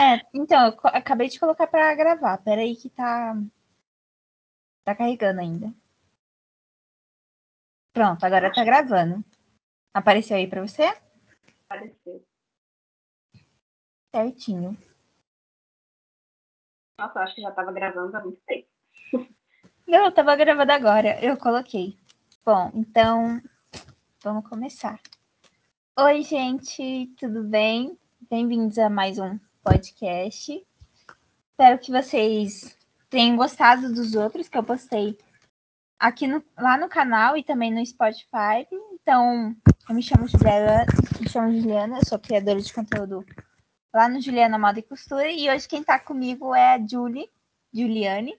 É, então, eu acabei de colocar para gravar. Peraí que tá. Tá carregando ainda. Pronto, agora tá gravando. Apareceu aí para você? Apareceu. Certinho. Nossa, eu acho que já tava gravando há muito tempo. Não, eu tava gravando agora. Eu coloquei. Bom, então vamos começar. Oi, gente, tudo bem? Bem-vindos a mais um podcast. Espero que vocês tenham gostado dos outros que eu postei aqui no, lá no canal e também no Spotify. Então, eu me chamo Juliana, me chamo Juliana, eu sou criadora de conteúdo lá no Juliana Moda e Costura e hoje quem tá comigo é a Julie, Juliane.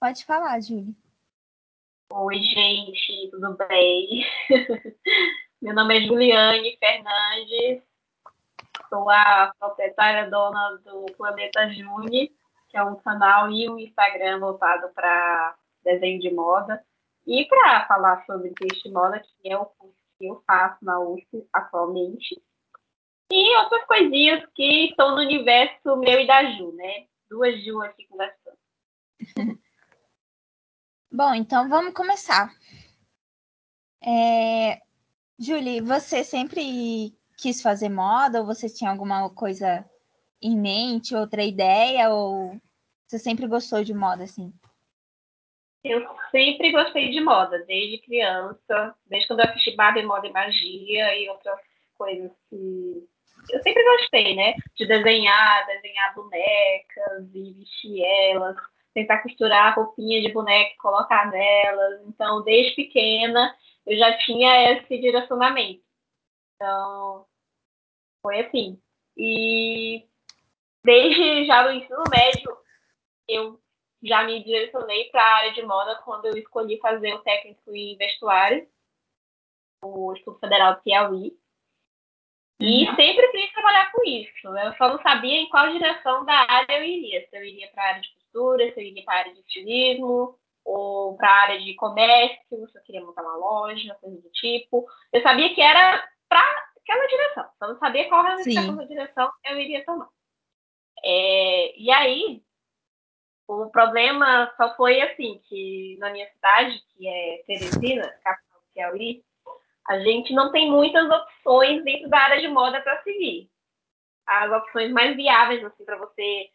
Pode falar, Julie. Oi, gente, tudo bem? Meu nome é Juliane Fernandes, sou a proprietária dona do Planeta Juni, que é um canal e um Instagram voltado para desenho de moda e para falar sobre de moda, que é o curso que eu faço na USP atualmente. E outras coisinhas que estão no universo meu e da Ju, né? Duas Ju aqui conversando. Bom, então vamos começar. É... Julie, você sempre quis fazer moda ou você tinha alguma coisa em mente, outra ideia ou você sempre gostou de moda assim? Eu sempre gostei de moda, desde criança, desde quando eu assisti Barbie Moda e Magia e outras coisas que eu sempre gostei, né? De desenhar, desenhar bonecas e vestir elas, tentar costurar roupinha de boneca e colocar nelas. Então, desde pequena, eu já tinha esse direcionamento. Então, foi assim. E desde já no ensino médio, eu já me direcionei para a área de moda quando eu escolhi fazer o técnico em vestuário, o Instituto Federal do Piauí. E uhum. sempre quis trabalhar com isso. Eu só não sabia em qual direção da área eu iria. Se eu iria para a área de costura, se eu iria para a área de estilismo, ou para a área de comércio, se eu queria montar uma loja, coisa do tipo. Eu sabia que era para aquela direção. Só não sabia qual ramificação da direção eu iria tomar. É, e aí, o problema só foi assim, que na minha cidade, que é Teresina, capital do Piauí, a gente não tem muitas opções dentro da área de moda para seguir. As opções mais viáveis assim para você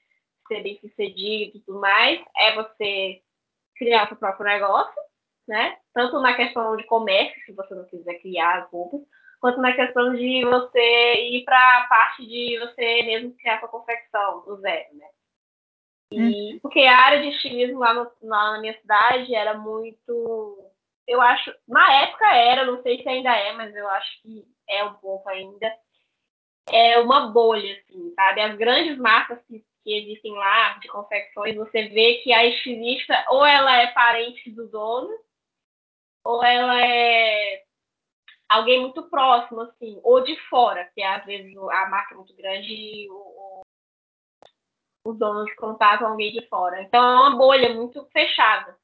ser bem sucedido e tudo mais é você criar seu próprio negócio, né? Tanto na questão de comércio, se você não quiser criar as roupas, quanto na questão de você ir para a parte de você mesmo criar sua confecção do zero, né? E, hum. Porque a área de estilismo lá, no, na minha cidade era muito eu acho, na época era, não sei se ainda é, mas eu acho que é um pouco ainda, é uma bolha, assim, sabe? As grandes marcas que, que existem lá, de confecções, você vê que a estilista, ou ela é parente do dono, ou ela é alguém muito próximo, assim, ou de fora, que é, às vezes a marca é muito grande e o, o, os donos contatam alguém de fora. Então é uma bolha muito fechada.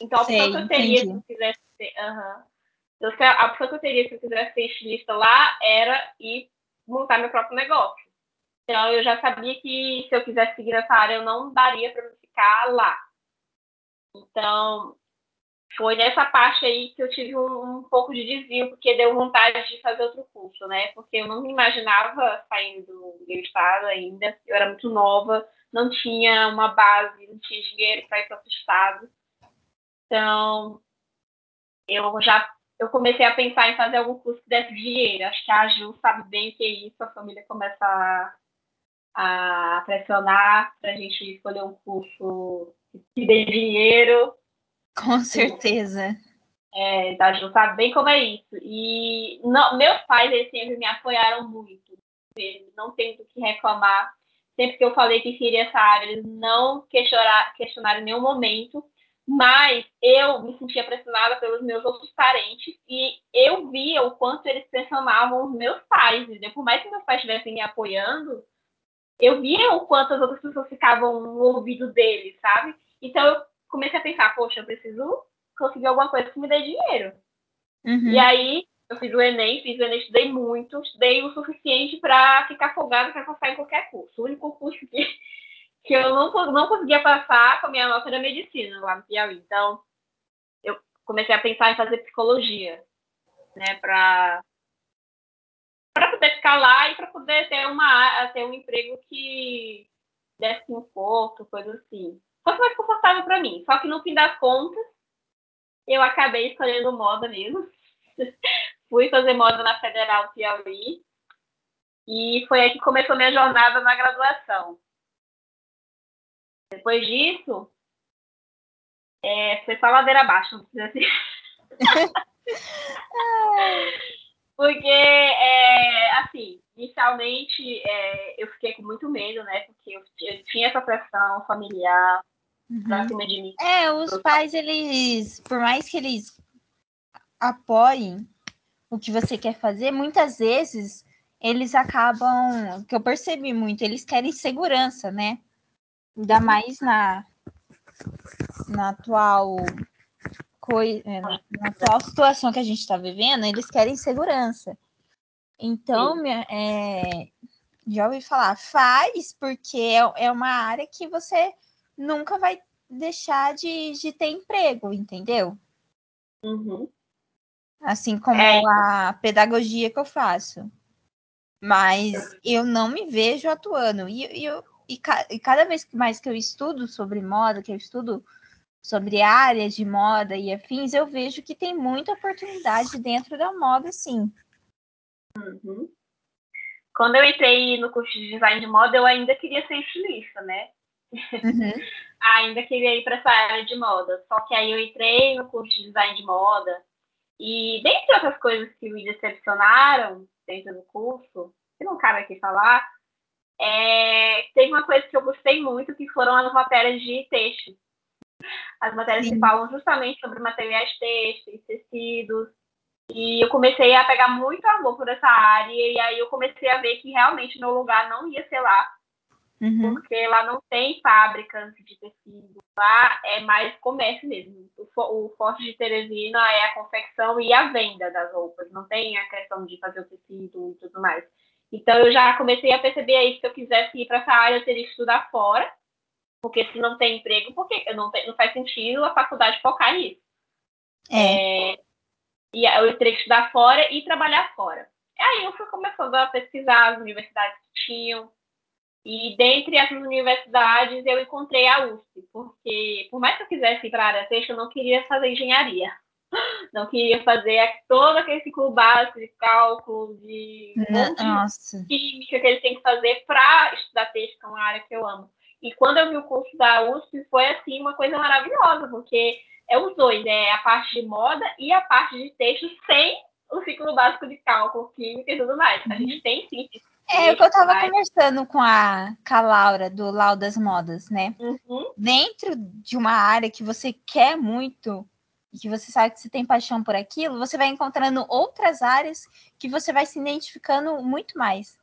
Então, a opção Sei, que eu teria entendi. se eu quisesse ser. Então, a opção que eu teria se eu quisesse ser estilista lá era ir montar meu próprio negócio. Então, eu já sabia que se eu quisesse seguir essa área, eu não daria para ficar lá. Então, foi nessa parte aí que eu tive um, um, pouco de desvio, porque deu vontade de fazer outro curso, né? Porque eu não me imaginava saindo do estado ainda, eu era muito nova, não tinha uma base, não tinha dinheiro para ir para outro estado. Então, eu já eu comecei a pensar em fazer algum curso que desse dinheiro. Acho que a Ju sabe bem que é isso, a família começa a, a pressionar para a gente escolher um curso que dê dinheiro. Com certeza. É, a Ju sabe bem como é isso. E não, meus pais eles sempre me apoiaram muito. Eles não tem do que reclamar. Sempre que eu falei que queria essa área, eles não questionaram, questionaram em nenhum momento mas eu me sentia pressionada pelos meus outros parentes e eu via o quanto eles pressionavam os meus pais. E por mais que meus pais estivessem me apoiando, eu via o quanto as outras pessoas ficavam no ouvido deles, sabe? Então eu comecei a pensar, poxa, eu preciso conseguir alguma coisa que me dê dinheiro. Uhum. E aí Eu fiz o Enem, fiz o Enem, estudei muito, estudei o suficiente para ficar folgado para passar em qualquer curso. O único curso que, que eu não, não conseguia passar com a minha nota era medicina lá no Piauí. Então, eu comecei a pensar em fazer psicologia, né, para para poder ficar lá e para poder ter uma ter um emprego que desse conforto, coisa assim. Fosse mais confortável para mim. Só que no fim das contas, eu acabei escolhendo moda mesmo. Fui fazer moda na Federal Piauí. E foi aí que começou minha jornada na graduação. Depois disso, é, foi só ladeira abaixo, não precisa assim. Porque, é, assim, inicialmente é, eu fiquei com muito medo, né? Porque eu, eu tinha essa pressão familiar uhum. pra cima de mim. É, os pais, eles, por mais que eles apoiem o que você quer fazer, muitas vezes eles acabam, que eu percebi muito, eles querem segurança, né? Ainda mais na, na atual coisa, é, na, na atual situação que a gente está vivendo, eles querem segurança. Então, minha, é, já ouvi falar, faz, porque é, é uma área que você nunca vai deixar de, de ter emprego, entendeu? Uhum. Assim como é. a pedagogia que eu faço. Mas eu não me vejo atuando. E, e, eu, e, ca, e cada vez mais que eu estudo sobre moda, que eu estudo sobre áreas de moda e afins, eu vejo que tem muita oportunidade dentro da moda, sim. Uhum. Quando eu entrei no curso de design de moda, eu ainda queria ser estilista, né? Uhum. ainda queria ir para essa área de moda. Só que aí eu entrei no curso de design de moda e, dentre outras coisas que me decepcionaram dentro do curso, que não cabe aqui falar, é, teve uma coisa que eu gostei muito, que foram as matérias de texto as matérias Sim. que falam justamente sobre materiais têxteis, tecidos. E eu comecei a pegar muito amor por essa área, e aí eu comecei a ver que realmente meu lugar não ia ser lá, uhum. porque lá não tem fábricas de tecido, lá é mais comércio mesmo. O, o forte de Teresina é a confecção e a venda das roupas, não tem a questão de fazer o tecido e tudo mais. Então eu já comecei a perceber aí que se eu quisesse ir para essa área, eu teria que estudar fora, porque se não tem emprego, porque não, tem, não faz sentido a faculdade focar nisso. É. é e eu teria que estudar fora e trabalhar fora. Aí eu fui começando a pesquisar as universidades que tinham. E dentre essas universidades eu encontrei a USP, porque por mais que eu quisesse ir para a área texto, eu não queria fazer engenharia. Não queria fazer todo aquele ciclo básico de cálculo, de, Nossa. de química que eles têm que fazer para estudar texto, que é uma área que eu amo. E quando eu vi o curso da USP, foi assim uma coisa maravilhosa, porque é os dois, é a parte de moda e a parte de texto sem o ciclo básico de cálculo, química e tudo mais. A gente tem sim. É o que eu estava conversando com a, com a Laura, do Lau das Modas, né? Uhum. Dentro de uma área que você quer muito, e que você sabe que você tem paixão por aquilo, você vai encontrando outras áreas que você vai se identificando muito mais.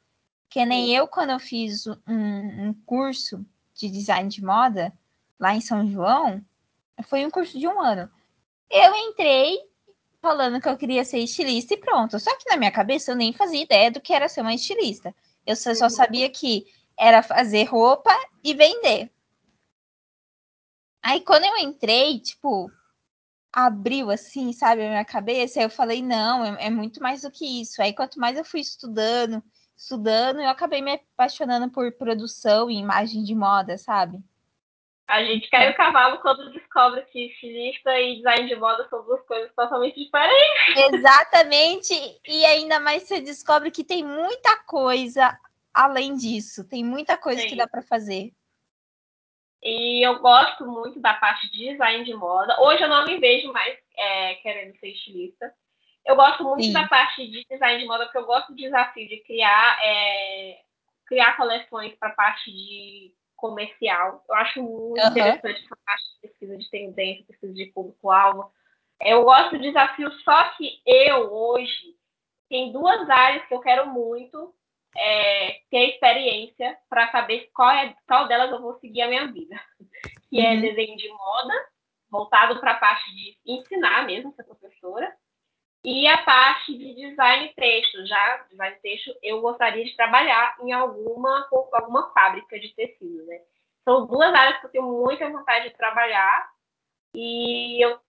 Que nem eu, quando eu fiz um, um curso de design de moda lá em São João, foi um curso de um ano. Eu entrei falando que eu queria ser estilista e pronto. Só que na minha cabeça eu nem fazia ideia do que era ser uma estilista. Eu só, só sabia que era fazer roupa e vender. Aí quando eu entrei, tipo, abriu assim, sabe, a minha cabeça, eu falei, não, é, é, muito mais do que isso. Aí quanto mais eu fui estudando, estudando, eu acabei me apaixonando por produção e imagem de moda, sabe? A gente cai o cavalo quando descobre que estilista e design de moda são duas coisas totalmente diferentes. Exatamente, e ainda mais você descobre que tem muita coisa além disso, tem muita coisa Sim. que dá para fazer. E eu gosto muito da parte de design de moda. Hoje eu não me vejo mais é, querendo ser estilista. Eu gosto muito Sim. da parte de design de moda, porque eu gosto do desafio de criar, é, criar coleções para a parte de comercial. Eu acho muito uhum. interessante essa parte de pesquisa de tendência, pesquisa de público-alvo. Eu gosto do desafio, só que eu, hoje, tem duas áreas que eu quero muito é, ter experiência para saber qual, é, qual delas eu vou seguir a minha vida. Que é uhum. é desenho de moda, voltado para a parte de ensinar mesmo, ser professora, E a parte de design texto, já design texto, eu gostaria de trabalhar em alguma, alguma fábrica de tecido, né? São duas áreas que eu tenho muita vontade de trabalhar e eu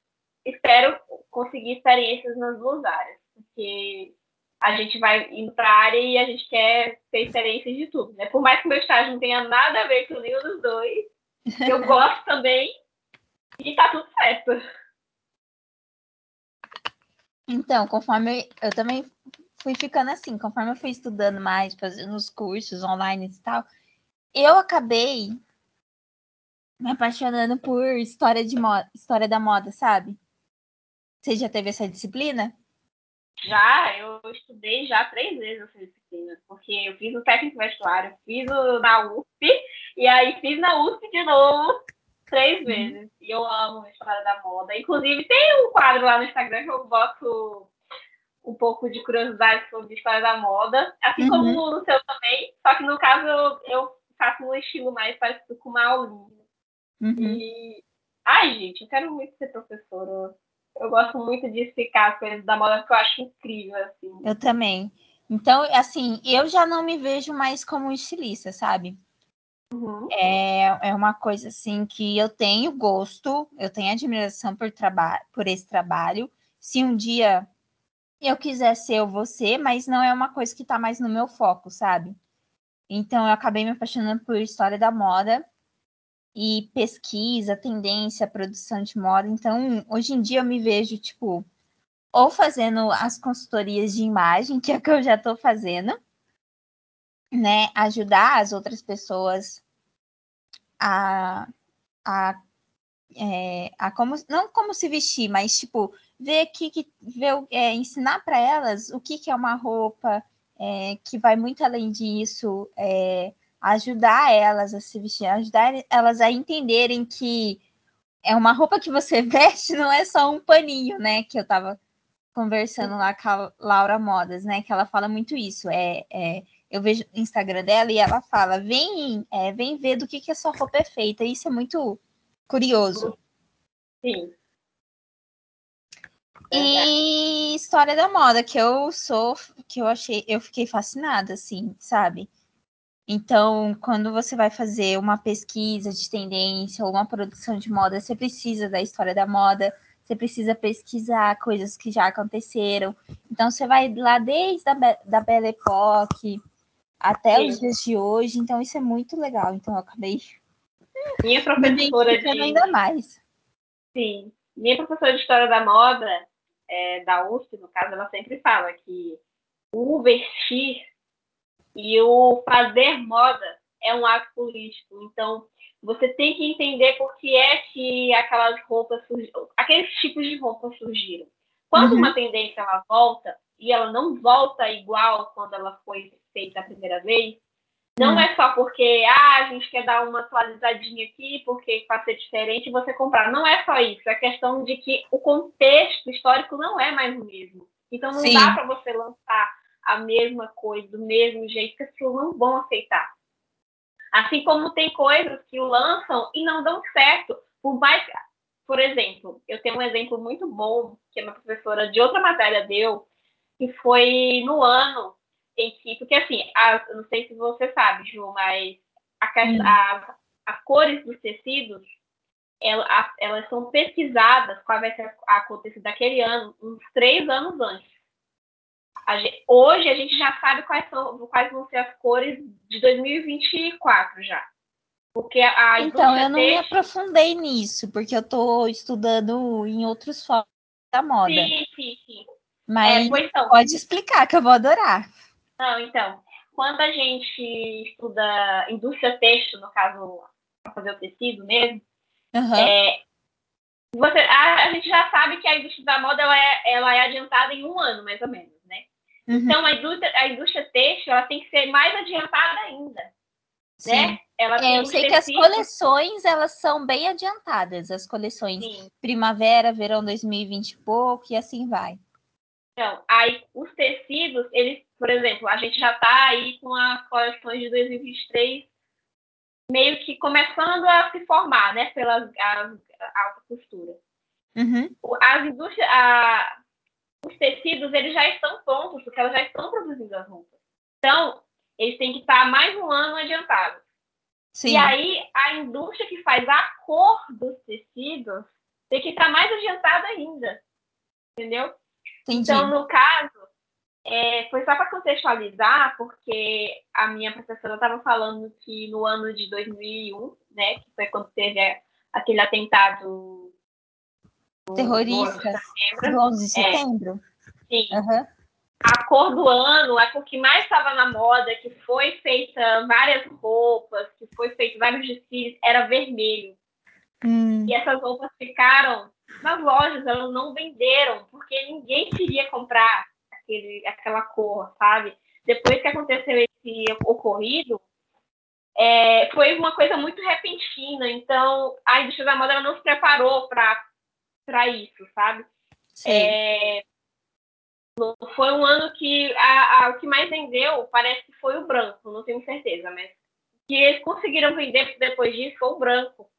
espero conseguir experiências nas duas áreas, porque a gente vai indo para a área e a gente quer ter experiências de tudo, né? Por mais que meu estágio não tenha nada a ver com nenhum dos dois, eu gosto também e tá tudo certo. Então, conforme eu, eu também fui ficando assim, conforme eu fui estudando mais, fazendo os cursos online e tal, eu acabei me apaixonando por história de moda, história da moda, sabe? Você já teve essa disciplina? Já, eu estudei já três vezes essa disciplina, porque eu fiz o técnico vestuário, fiz o na USP, e aí fiz na USP de novo, três uhum. vezes. E eu amo a história da moda. Inclusive, tem um quadro lá no Instagram que eu boto um pouco de curiosidade sobre a história da moda, assim uhum. como no seu também, só que no caso eu, eu faço um estilo mais parecido com uma aulinha. Uhum. E. Ai, gente, eu quero muito ser professora. Eu gosto muito de explicar as coisas da moda, porque eu acho incrível, assim. Eu também. Então, assim, eu já não me vejo mais como estilista, sabe? Uhum. É, é uma coisa assim que eu tenho gosto, eu tenho admiração por, por esse trabalho. Se um dia eu quiser ser, eu mas não é uma coisa que está mais no meu foco, sabe? Então eu acabei me apaixonando por história da moda e pesquisa, tendência, produção de moda. Então, hoje em dia eu me vejo, tipo, ou fazendo as consultorias de imagem, que é o que eu já estou fazendo, né? Ajudar as outras pessoas a, a, é, a como, não como se vestir, mas, tipo, ver que, que ver, é, ensinar para elas o que, que é uma roupa, é, que vai muito além disso, é, ajudar elas a se vestir, ajudar elas a entenderem que é uma roupa que você veste, não é só um paninho, né? Que eu tava conversando lá com a Laura Modas, né? Que ela fala muito isso. É, é eu vejo o Instagram dela e ela fala: vem, é, vem ver do que, que a sua roupa é feita. Isso é muito curioso. Sim. E história da moda, que eu sou, que eu achei, eu fiquei fascinada, assim, sabe? Então, quando você vai fazer uma pesquisa de tendência ou uma produção de moda, você precisa da história da moda, você precisa pesquisar coisas que já aconteceram. Então, você vai lá desde a da Belle Époque até Sim. os dias de hoje. Então, isso é muito legal. Então, eu acabei minha professora de ainda mais. Sim, minha professora de história da moda é, da USP, no caso, ela sempre fala que o vestir e o fazer moda é um ato político. Então, você tem que entender por que é que aquelas roupas surgiram, aqueles tipos de roupas surgiram. Quando uhum. uma tendência ela volta e ela não volta igual quando ela foi feita a primeira vez, não uhum. é só porque ah, a gente quer dar uma atualizadinha aqui, porque para ser diferente você comprar. Não é só isso, é questão de que o contexto histórico não é mais o mesmo. Então não Sim. dá para você lançar a mesma coisa, do mesmo jeito, que as pessoas não vão aceitar. Assim como tem coisas que o lançam e não dão certo. Por mais. Por exemplo, eu tenho um exemplo muito bom que a minha professora de outra matéria deu, que foi no ano que. Porque assim, a, não sei se você sabe, Ju, mas a, a, as cores dos tecidos elas, elas são pesquisadas qual vai ser acontecer daquele ano, uns três anos antes. A gente, hoje a gente já sabe quais, são, quais vão ser as cores de 2024 já. Porque a Então, eu não me aprofundei nisso, porque eu estou estudando em outros fóruns da moda. Sim, sim, sim. Mas é, então, pode explicar, que eu vou adorar. Não, então, quando a gente estuda indústria têxtil, no caso, para fazer o tecido mesmo, uhum. é, você, a, a, gente já sabe que a indústria da moda ela é, ela é adiantada em um ano, mais ou menos. Uhum. Então, a indústria, a indústria têxtil ela tem que ser mais adiantada ainda. Sim. Né? Ela é, eu sei que as coleções elas são bem adiantadas, as coleções Sim. primavera, verão 2020 e pouco, e assim vai. Então, aí os tecidos, eles, por exemplo, a gente já está aí com as coleções de 2023 meio que começando a se formar, né, pela alta costura. Uhum. As indústrias, a, os tecidos eles já estão prontos, porque elas já estão produzindo as roupas. Então, eles têm que estar mais um ano adiantados. Sim. E aí, a indústria que faz a cor dos tecidos tem que estar mais adiantada ainda. Entendeu? Entendi. Então, no caso, é, foi só para contextualizar, porque a minha professora estava falando que no ano de 2001, né, que foi quando teve aquele atentado terrorista do 11 de setembro. É, sim. Uhum. A cor do ano, a cor que mais estava na moda, que foi feita várias roupas, que foi feito vários desfiles, era vermelho. Hum. E essas roupas ficaram nas lojas, elas não venderam, porque ninguém queria comprar aquele, aquela cor, sabe? Depois que aconteceu esse ocorrido, é, foi uma coisa muito repentina, então a indústria da moda ela não se preparou para isso, sabe? É, foi um ano que a, a, o que mais vendeu parece que foi o branco, não tenho certeza, mas que eles conseguiram vender depois disso foi o branco.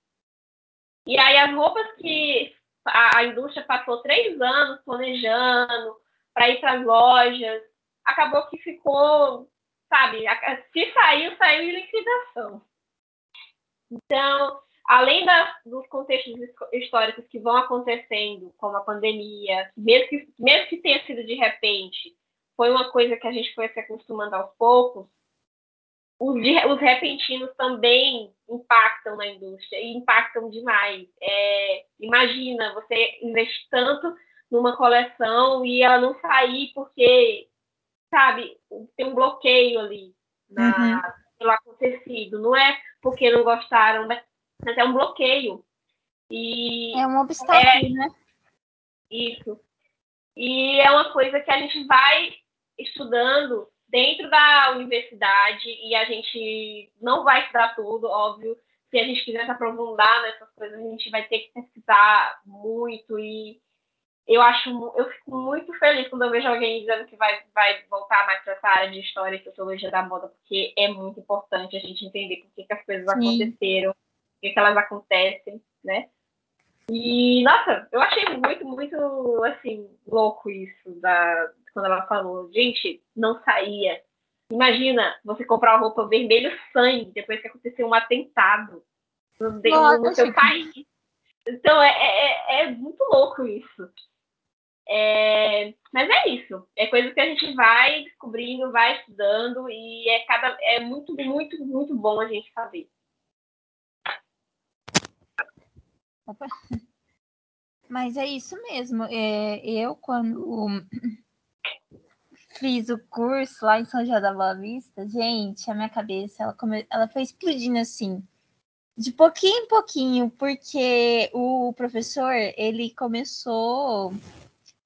E aí as roupas que a, a indústria passou três anos planejando para ir para as lojas, acabou que ficou, sabe, se saiu, saiu em liquidação. Então, além da, dos contextos históricos que vão acontecendo, como a pandemia, mesmo que, mesmo que tenha sido de repente, foi uma coisa que a gente foi se acostumando aos poucos, os, os repentinos também impactam na indústria e impactam demais. É, imagina você investir tanto numa coleção e ela não sair porque, sabe, tem um bloqueio ali na, uhum. pelo acontecido. Não é porque não gostaram, mas, mas é um bloqueio. E é um obstáculo, é, né? Isso. E é uma coisa que a gente vai estudando dentro da universidade e a gente não vai estudar tudo, óbvio. Se a gente quiser se aprofundar nessas coisas, a gente vai ter que pesquisar muito e eu acho, eu fico muito feliz quando eu vejo alguém dizendo que vai, vai voltar mais para essa área de história e sociologia da moda, porque é muito importante a gente entender por que, que as coisas Sim. aconteceram, por que, que elas acontecem, né? E, nossa, eu achei muito, muito, assim, louco isso da, quando ela falou, gente, não saía. Imagina você comprar uma roupa vermelho sangue depois que aconteceu um atentado no, no, no seu país. Então, é, é, é muito louco isso. É, mas é isso. É coisa que a gente vai descobrindo, vai estudando e é cada é muito, muito, muito bom a gente saber. Opa. Mas é isso mesmo. É, eu, quando fiz o curso lá em São João da Boa Vista, gente, a minha cabeça ela, come... ela foi explodindo assim, de pouquinho em pouquinho, porque o professor ele começou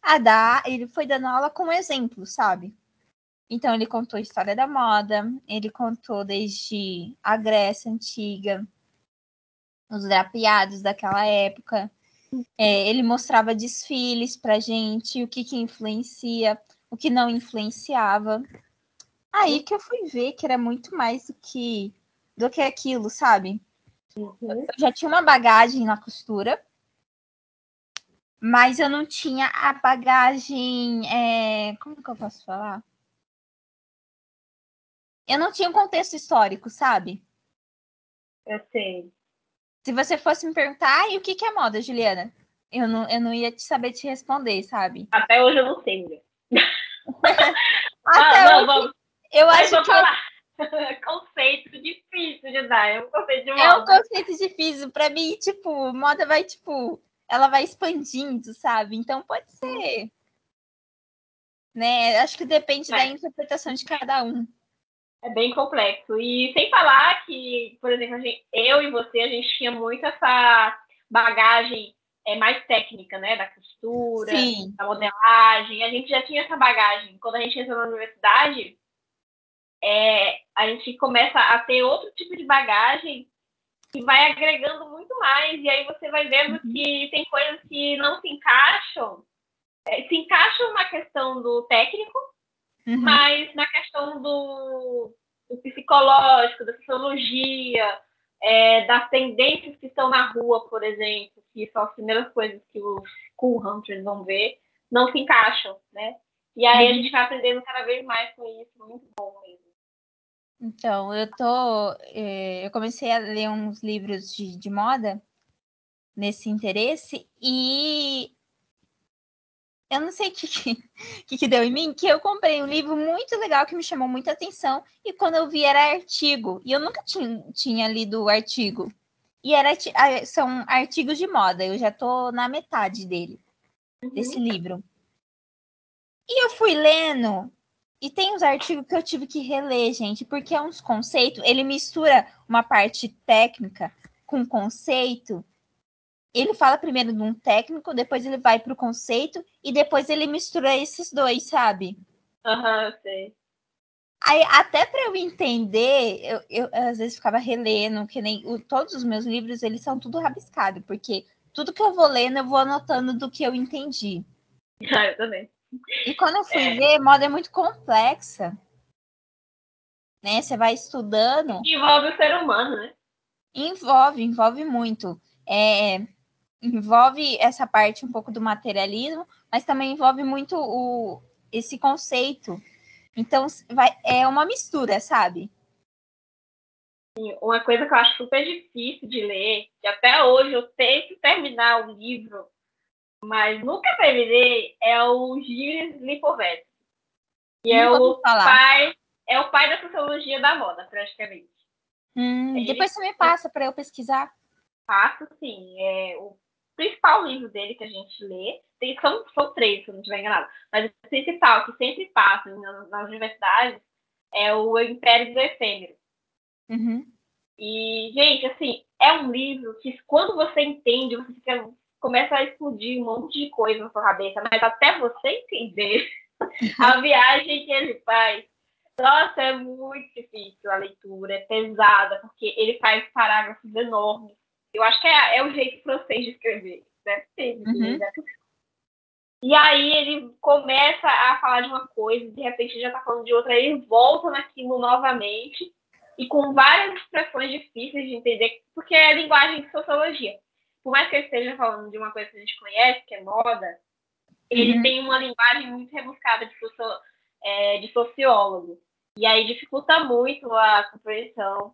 a dar, ele foi dando aula como exemplo, sabe? Então ele contou a história da moda, ele contou desde a Grécia antiga, os drapeados daquela época. É, ele mostrava desfiles pra gente, o que que influencia, o que não influenciava. Aí que eu fui ver que era muito mais do que do que aquilo, sabe? Uhum. Eu já tinha uma bagagem na costura, mas eu não tinha a bagagem. É... Como que eu posso falar? Eu não tinha um contexto histórico, sabe? Eu sei. Se você fosse me perguntar, e o que, que é moda, Juliana? Eu não, eu não ia te saber te responder, sabe? Até hoje eu não sei, mulher. Ah, não, hoje, vamos. Eu acho que. Falar. conceito difícil de dar, é um conceito de moda. É um conceito difícil. Pra mim, tipo, moda vai, tipo, ela vai expandindo, sabe? Então pode ser. Né? Acho que depende é. da interpretação de cada um. É bem complexo. E sem falar que, por exemplo, gente, eu e você, a gente tinha muito essa bagagem é, mais técnica, né? Da costura, Sim. da modelagem. A gente já tinha essa bagagem. Quando a gente entra na universidade, é, a gente começa a ter outro tipo de bagagem que vai agregando muito mais, e aí você vai vendo uhum. que tem coisas que não se encaixam, é, se encaixam na questão do técnico, uhum. mas na questão do, do psicológico, da sociologia, é, das tendências que estão na rua, por exemplo, que são as primeiras coisas que os cool hunters vão ver, não se encaixam, né? E aí a uhum. gente vai aprendendo cada vez mais com isso, muito bom mesmo. Então, eu tô. Eh, eu comecei a ler uns livros de, de moda nesse interesse e eu não sei o que, que, que, deu em mim, que eu comprei um livro muito legal que me chamou muita atenção, e quando eu vi era artigo, e eu nunca tinha, tinha lido o artigo. E era, são artigos de moda, eu já tô na metade dele, uhum. desse livro. E eu fui lendo, e tem uns artigos que eu tive que reler, gente, porque é uns conceitos, ele mistura uma parte técnica com conceito, ele fala primeiro de um técnico, depois ele vai para o conceito e depois ele mistura esses dois, sabe? Aham, uhum, sei. Aí, até para eu entender, eu, eu, às vezes ficava relendo, que nem o, todos os meus livros, eles são tudo rabiscado, porque tudo que eu vou lendo, eu vou anotando do que eu entendi. Ah, eu também. E quando eu fui é. ver, moda é muito complexa. Né? Você vai estudando. Envolve o ser humano, né? Envolve, envolve muito. É, envolve essa parte um pouco do materialismo, mas também envolve muito o, esse conceito. Então, vai, é uma mistura, sabe? Uma coisa que eu acho super difícil de ler, que até hoje eu tento terminar o livro, mas nunca terminei, é o Gilles Lipovetsky. Que é o pai, é o pai da sociologia da moda, praticamente. Hum, depois você me passa para eu pesquisar. Faço sim. É, o principal livro dele que a gente lê, tem, são, são três, se eu não estiver enganado, mas o principal que sempre passa nas, nas universidades é o Império do Efêmero. Uhum. E, gente, assim, é um livro que quando você entende, você fica, começa a explodir um monte de coisa na sua cabeça, mas até você entender a viagem que ele faz, nossa, é muito difícil a leitura, é pesada, porque ele faz parágrafos enormes eu acho que é, é o jeito francês de escrever, ser. Uhum. E aí ele começa a falar de uma coisa, de repente já está falando de outra, aí ele volta naquilo novamente, e com várias expressões difíceis de entender, porque é linguagem de sociologia. Por mais que ele esteja falando de uma coisa que a gente conhece, que é moda, ele uhum. tem uma linguagem muito rebuscada de, socio, é, de sociólogo. E aí dificulta muito a compreensão.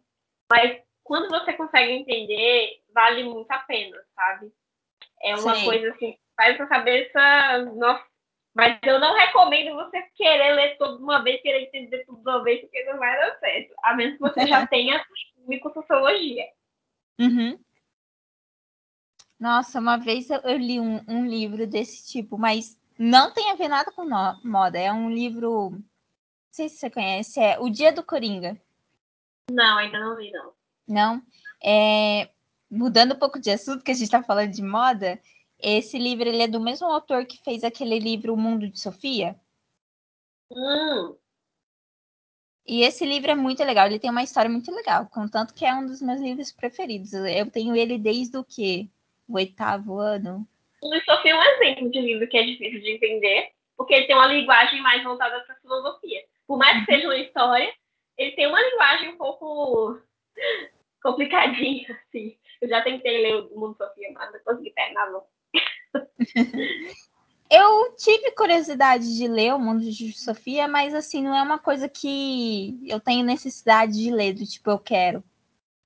Mas quando você consegue entender, vale muito a pena, sabe? É uma Sim. coisa assim, faz a cabeça. Nossa, mas eu não recomendo você querer ler tudo de uma vez, querer entender tudo de uma vez, porque não vai dar certo. A menos que você já tenha costume sociologia. Uhum. Nossa, uma vez eu li um, um, livro desse tipo, mas não tem a ver nada com moda. É um livro. Não sei se você conhece, é O Dia do Coringa. Não, ainda não vi, não. Não. É, mudando um pouco de assunto, que a gente está falando de moda, esse livro ele é do mesmo autor que fez aquele livro O Mundo de Sofia. Hum. E esse livro é muito legal, ele tem uma história muito legal, contanto que é um dos meus livros preferidos. Eu tenho ele desde o quê? O oitavo ano. O Sofia é um exemplo de livro que é difícil de entender, porque ele tem uma linguagem mais voltada para a filosofia. Por mais que uhum. seja uma história, ele tem uma linguagem um pouco complicadinho, assim. Eu já tentei ler o Mundo Sofia, mas não consegui terminar, não. Eu tive curiosidade de ler o Mundo de Sofia, mas assim, não é uma coisa que eu tenho necessidade de ler, do tipo, eu quero.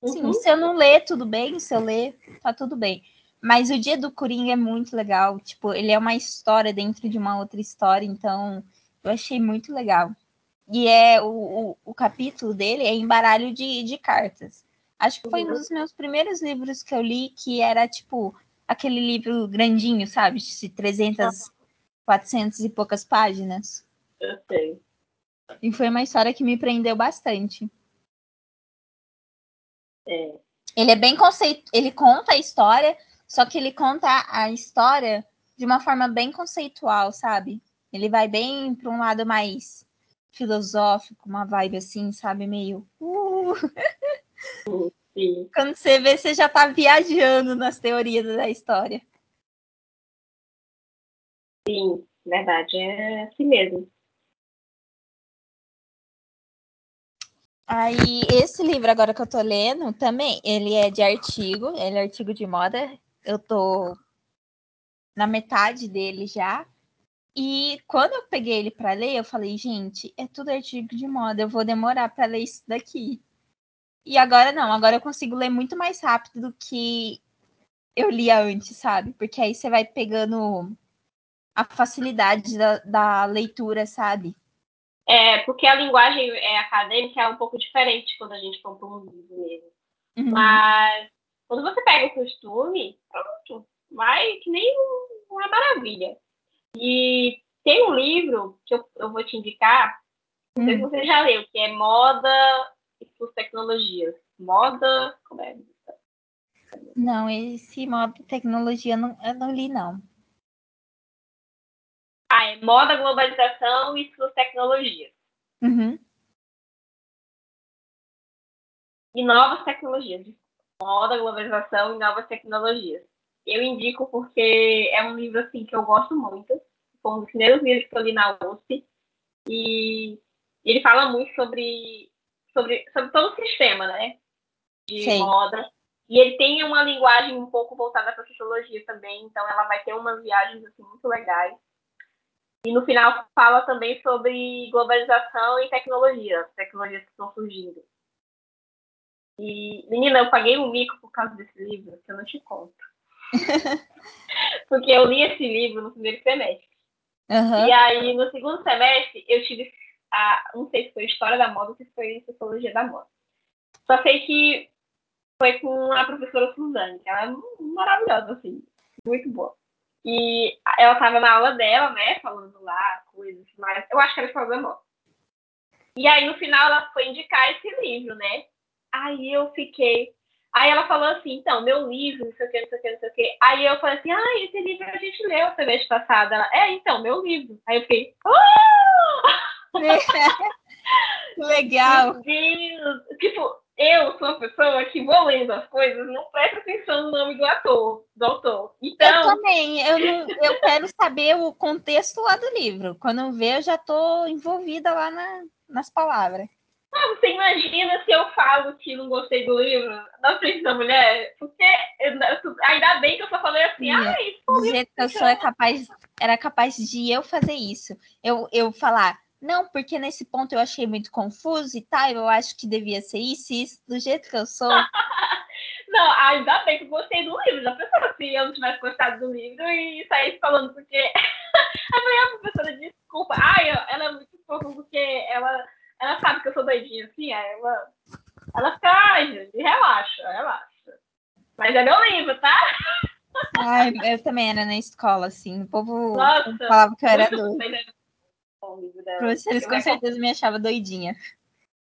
Sim, uhum. se eu não ler, tudo bem, se eu ler, tá tudo bem. Mas o Dia do Coringa é muito legal, tipo, ele é uma história dentro de uma outra história, então eu achei muito legal. E é o, o, o capítulo dele é em baralho de, de cartas. Acho que foi um dos meus primeiros livros que eu li, que era tipo aquele livro grandinho, sabe? De 300, 400 e poucas páginas. Eu sei. E foi uma história que me prendeu bastante. É. Ele é bem conceito, ele conta a história, só que ele conta a história de uma forma bem conceitual, sabe? Ele vai bem para um lado mais filosófico, uma vibe assim, sabe, meio uh! Sim. Quando você vê, você já está viajando nas teorias da história. Sim, verdade, é assim mesmo. Aí, esse livro agora que eu tô lendo, também, ele é de artigo, ele é artigo de moda. Eu tô na metade dele já. E quando eu peguei ele para ler, eu falei, gente, é tudo artigo de moda, eu vou demorar para ler isso daqui. E agora não, agora eu consigo ler muito mais rápido do que eu lia antes, sabe? Porque aí você vai pegando a facilidade da, da leitura, sabe? É, porque a linguagem é, acadêmica é um pouco diferente quando a gente compra um livro mesmo. Uhum. Mas quando você pega o costume, pronto, vai que nem uma maravilha. E tem um livro que eu, eu vou te indicar, não sei se hum. você já leu, que é Moda e suas tecnologias. Moda. Como é? Não, esse moda tecnologia não, eu não li, não. Ah, é Moda, Globalização e suas tecnologias. Uhum. E novas tecnologias. Moda, globalização e novas tecnologias. Eu indico porque é um livro assim que eu gosto muito. Foi um dos primeiros livros que eu li na USP. E ele fala muito sobre, sobre, sobre todo o sistema, né? De Sim. moda. E ele tem uma linguagem um pouco voltada para sociologia também, então ela vai ter umas viagens assim, muito legais. E no final fala também sobre globalização e tecnologia, tecnologias que estão surgindo. E, menina, eu paguei um mico por causa desse livro, que eu não te conto. Porque eu li esse livro no primeiro semestre. Uhum. E aí, no segundo semestre, eu tive a. Não sei se foi História da Moda ou se foi Sociologia da Moda. Só sei que foi com a professora Suzane, que ela é maravilhosa, assim, muito boa. E ela estava na aula dela, né, falando lá coisas, mas eu acho que era da Moda. E aí, no final, ela foi indicar esse livro, né? Aí eu fiquei, Aí ela falou assim, então, meu livro, não sei o que, não sei o que, não sei o que. Aí eu falei assim, ah, esse livro a gente leu semestre passada. Ela, é, então, meu livro. Aí eu fiquei, oh! Legal. Meu Deus. Tipo, eu sou uma pessoa que vou lendo as coisas, não presta atenção no nome do ator, do autor. Então... Eu também, eu, não, eu quero saber o contexto lá do livro. Quando eu ver, eu já estou envolvida lá na, nas palavras. Ah, você imagina se eu falo que não gostei do livro na frente da mulher? Porque ainda bem que eu só falei assim, ah, isso Do jeito que eu sou, é capaz, era capaz de eu fazer isso. Eu, eu falar, não, porque nesse ponto eu achei muito confuso e tal, eu acho que devia ser isso e isso, do jeito que eu sou. não, ainda bem que eu gostei do livro. Já pensou se eu não tivesse gostado do livro e saísse falando porque a mulher, professora, desculpa. Ai, ela é muito fofa porque ela ela sabe que eu sou doidinha assim, aí ela, ela fica, ai, gente, relaxa, relaxa. Mas é meu livro, tá? Ai, eu também era na escola, assim. O povo Nossa, falava que eu era doida. Né? Professores com certeza me achava doidinha.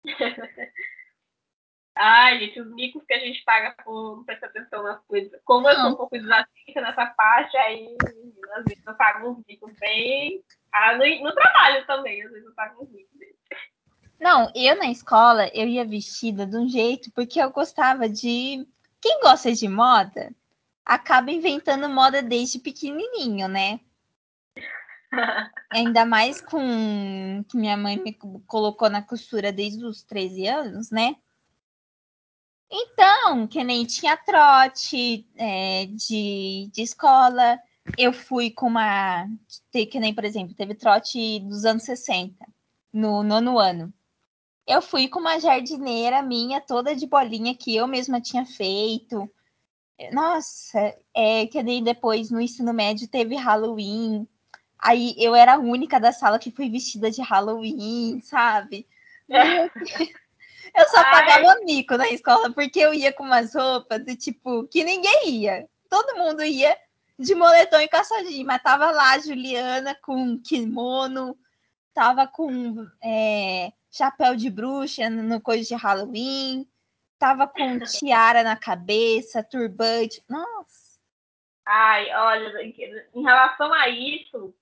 Ai, gente, os micos que a gente paga por não prestar atenção nas coisas. Como eu sou um pouco desatenta nessa parte, aí às vezes eu pago uns micos bem. Ah, no, no trabalho também, às vezes eu pago uns micos bem. Não, eu na escola eu ia vestida de um jeito porque eu gostava de. Quem gosta de moda acaba inventando moda desde pequenininho, né? Ainda mais com que minha mãe me colocou na costura desde os 13 anos, né? Então, que nem tinha trote é, de, de escola, eu fui com uma. Que nem, por exemplo, teve trote dos anos 60, no nono ano. Eu fui com uma jardineira minha, toda de bolinha, que eu mesma tinha feito. Nossa, é que nem depois no ensino médio teve Halloween. Aí eu era a única da sala que foi vestida de Halloween, sabe? Eu só pagava Ai. mico na escola, porque eu ia com umas roupas do tipo que ninguém ia. Todo mundo ia de moletom e calçadinho, mas tava lá a Juliana com kimono, tava com é, chapéu de bruxa no coisa de Halloween, tava com tiara na cabeça, turbante. Nossa. Ai, olha, em relação a isso,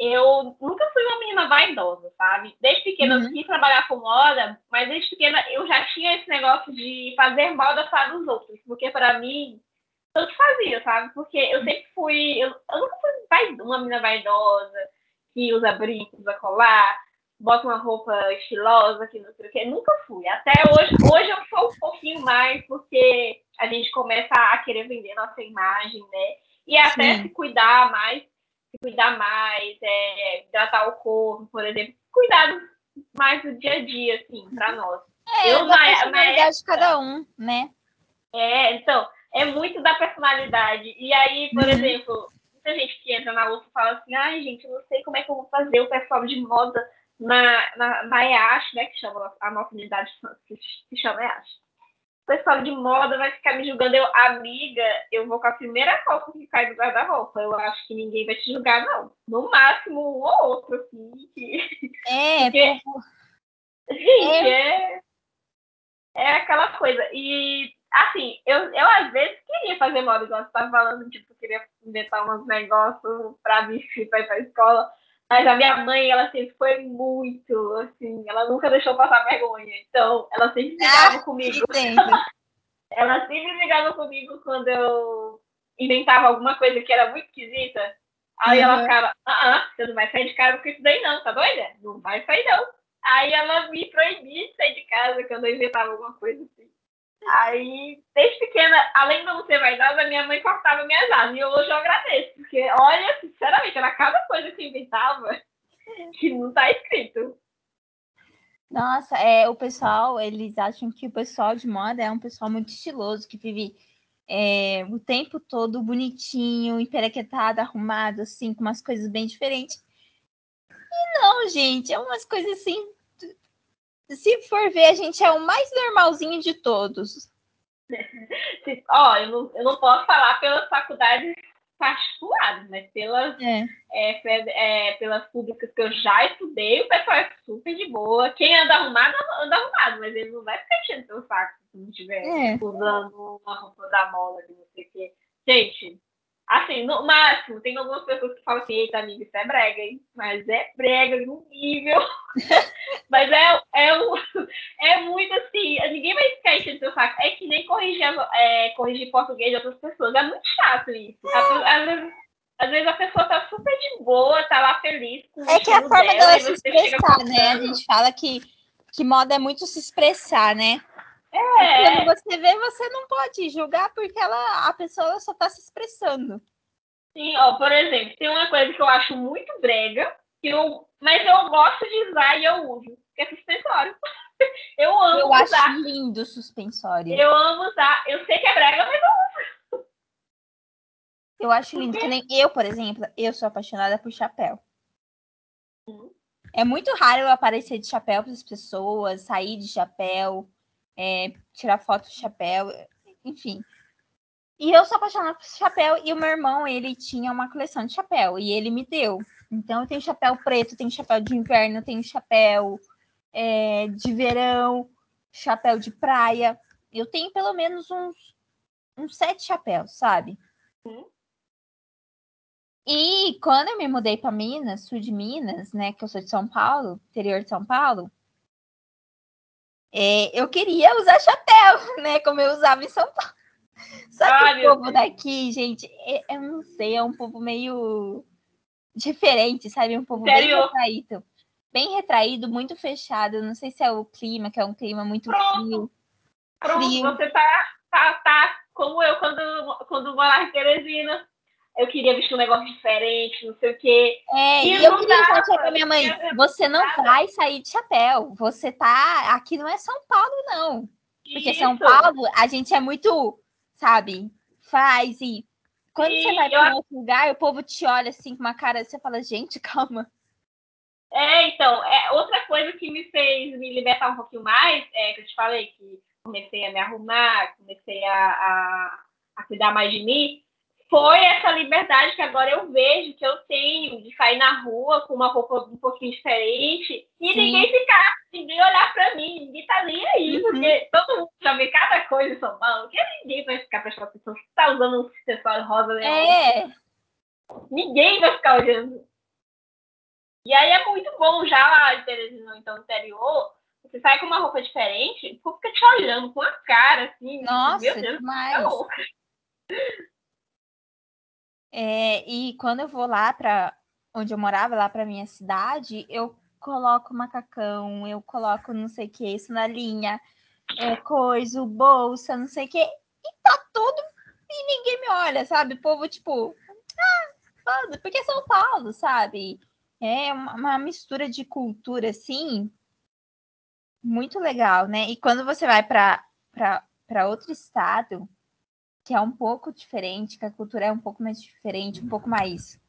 eu nunca fui uma menina vaidosa, sabe? Desde pequena uhum. eu quis trabalhar com moda, mas desde pequena eu já tinha esse negócio de fazer moda para os outros, porque para mim tanto fazia, sabe? Porque eu sempre fui, eu, eu nunca fui uma menina vaidosa que usa brincos, usa colar, bota uma roupa estilosa, que não sei o que. Nunca fui. Até hoje, hoje eu sou um pouquinho mais, porque a gente começa a querer vender nossa imagem, né? E até Sim. se cuidar mais, cuidar mais, é, hidratar o corpo, por exemplo. Cuidado mais do dia a dia, assim, para nós. É, eu, da na, personalidade na época, de cada um, né? É, então, é muito da personalidade. E aí, por uhum. exemplo, muita gente que entra na UF fala assim, ai, gente, eu não sei como é que eu vou fazer o pessoal de moda na, na, na EASH, né, que chama a nossa unidade se, se chama EASH. Pessoal de moda vai ficar me julgando, eu, amiga, eu vou com a primeira calça que cai do guarda-roupa. Eu acho que ninguém vai te julgar, não. No máximo, um ou outro, assim. Que... É, Porque... Gente, é... é... é aquela coisa. E assim, eu, eu às vezes queria fazer moda, igual você estava falando, tipo, queria inventar uns negócios para vestir para ir para a escola. Mas a minha mãe, ela sempre foi muito, assim, ela nunca deixou passar vergonha. Então, ela sempre brigava ah, comigo. ela sempre brigava comigo quando eu inventava alguma coisa que era muito esquisita. Aí uhum. ela ficava, ah, ah, você não vai sair de casa com isso daí não, tá doida? Não vai sair não. Aí ela me proibia de sair de casa quando eu inventava alguma coisa assim. Aí, desde pequena, além de não ser vaidosa, minha mãe cortava minhas asas. E hoje eu agradeço, porque, olha, sinceramente, era cada coisa que inventava que não tá escrito. Nossa, é, o pessoal, eles acham que o pessoal de moda é um pessoal muito estiloso, que vive é, o tempo todo bonitinho, emperequetado, arrumado, assim, com umas coisas bem diferentes. E não, gente, é umas coisas assim se for ver, a gente é o mais normalzinho de todos. Ó, eu não, eu não posso falar pelas faculdades particulares, mas pelas, é. É, é, pelas públicas que eu já estudei, o pessoal é super de boa. Quem anda arrumado, anda arrumado, mas ele não vai ficar enchendo seu saco se não estiver é. usando uma roupa da moda, não sei o quê. Gente, Assim, no máximo, tem algumas pessoas que falam assim, eita, amiga, isso é brega, hein? Mas é brega no nível. Mas é, é, é muito assim, ninguém vai ficar enchendo seu saco. É que nem corrigir, é, corrigir português de outras pessoas. É muito chato isso. Às vezes, às vezes a pessoa tá super de boa, tá lá feliz com É que a forma dela, dela se expressar, né? A gente fala que, que moda é muito se expressar, né? É. Quando você vê, você não pode julgar porque ela, a pessoa só está se expressando. Sim, ó, por exemplo, tem uma coisa que eu acho muito brega, que eu, mas eu gosto de usar e eu uso, que é suspensório. eu amo eu usar. Eu acho lindo o suspensório. Eu amo usar. Eu sei que é brega, mas eu uso. Eu acho lindo, que nem eu, por exemplo, eu sou apaixonada por chapéu. Hum. É muito raro eu aparecer de chapéu para as pessoas, sair de chapéu é, tirar foto de chapéu, enfim. E eu sou apaixonada por chapéu e o meu irmão, ele tinha uma coleção de chapéu e ele me deu. Então eu tenho chapéu preto, tenho chapéu de inverno, tenho chapéu é, de verão, chapéu de praia. Eu tenho pelo menos uns, uns sete chapéus, sabe? Uhum. E quando eu me mudei para Minas, sul de Minas, né, que eu sou de São Paulo, interior de São Paulo, é, eu queria usar chapéu, né? Como eu usava em São Paulo. Só que Ai, o povo daqui, gente, é, eu não sei, é um povo meio diferente, sabe? Um povo Sério? bem retraído. Bem retraído, muito fechado. Não sei se é o clima, que é um clima muito Pronto. frio. Pronto, frio. você tá, tá, tá como eu quando, quando vou lá em Teresina eu queria vestir um negócio diferente, não sei o quê. É, e, e eu queria falar pra minha mãe, você não vai sair de chapéu. Você tá. Aqui não é São Paulo, não. Porque Isso. São Paulo, a gente é muito, sabe, faz e. Quando e você vai para eu... outro lugar, o povo te olha assim com uma cara, você fala, gente, calma. É, então, é, outra coisa que me fez me libertar um pouquinho mais, é que eu te falei que comecei a me arrumar, comecei a, a, a cuidar mais de mim, foi essa liberdade que agora eu vejo que eu tenho de sair na rua com uma roupa um pouquinho diferente e Sim. ninguém ficar, ninguém olhar para mim, ninguém tá nem aí, uhum. porque todo mundo já vê cada coisa em São Paulo, que ninguém vai ficar prestando atenção se tá usando um acessório rosa leão. É. Ninguém vai ficar olhando. E aí é muito bom já lá em Teresina, então, no interior, você sai com uma roupa diferente, o povo fica te olhando com a cara, assim. Nossa, meu Deus, demais. É, e quando eu vou lá para onde eu morava, lá para minha cidade, eu coloco macacão, eu coloco não sei o que, isso na linha, é, coisa, bolsa, não sei o que, e tá tudo, e ninguém me olha, sabe? O povo, tipo, ah, foda, porque é São Paulo, sabe? É uma, uma mistura de cultura, assim, muito legal, né? E quando você vai para outro estado, que é um pouco diferente, que a cultura é um pouco mais diferente, um pouco mais.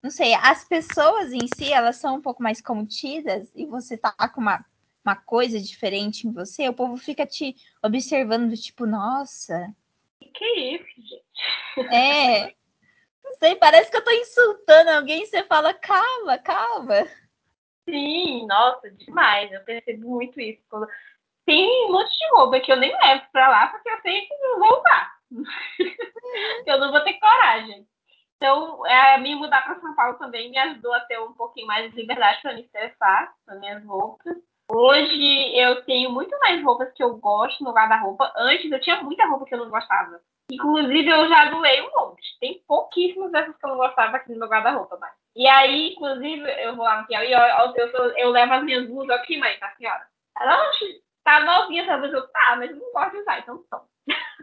Não sei, as pessoas em si, elas são um pouco mais contidas e você tá com uma, uma coisa diferente em você, o povo fica te observando do tipo, nossa. Que isso, gente? É. Não sei, parece que eu tô insultando alguém e você fala, calma, calma. Sim, nossa, demais. Eu percebo muito isso. Tem um monte de roupa que eu nem levo pra lá porque eu sei que não vou usar. eu não vou ter coragem. Então, é, me mudar para São Paulo também me ajudou a ter um pouquinho mais de liberdade para me estressar nas minhas roupas. Hoje eu tenho muito mais roupas que eu gosto no guarda-roupa. Antes eu tinha muita roupa que eu não gostava. Inclusive, eu já doei um monte. Tem pouquíssimas dessas que eu não gostava aqui no meu guarda-roupa, mas. E aí, inclusive, eu vou lá no Piauí, eu, eu, eu, eu levo as minhas blusas aqui, mãe, tá senhora? Ela, tá novinha blusa. Eu, tá, mas não gosto de usar, então toma.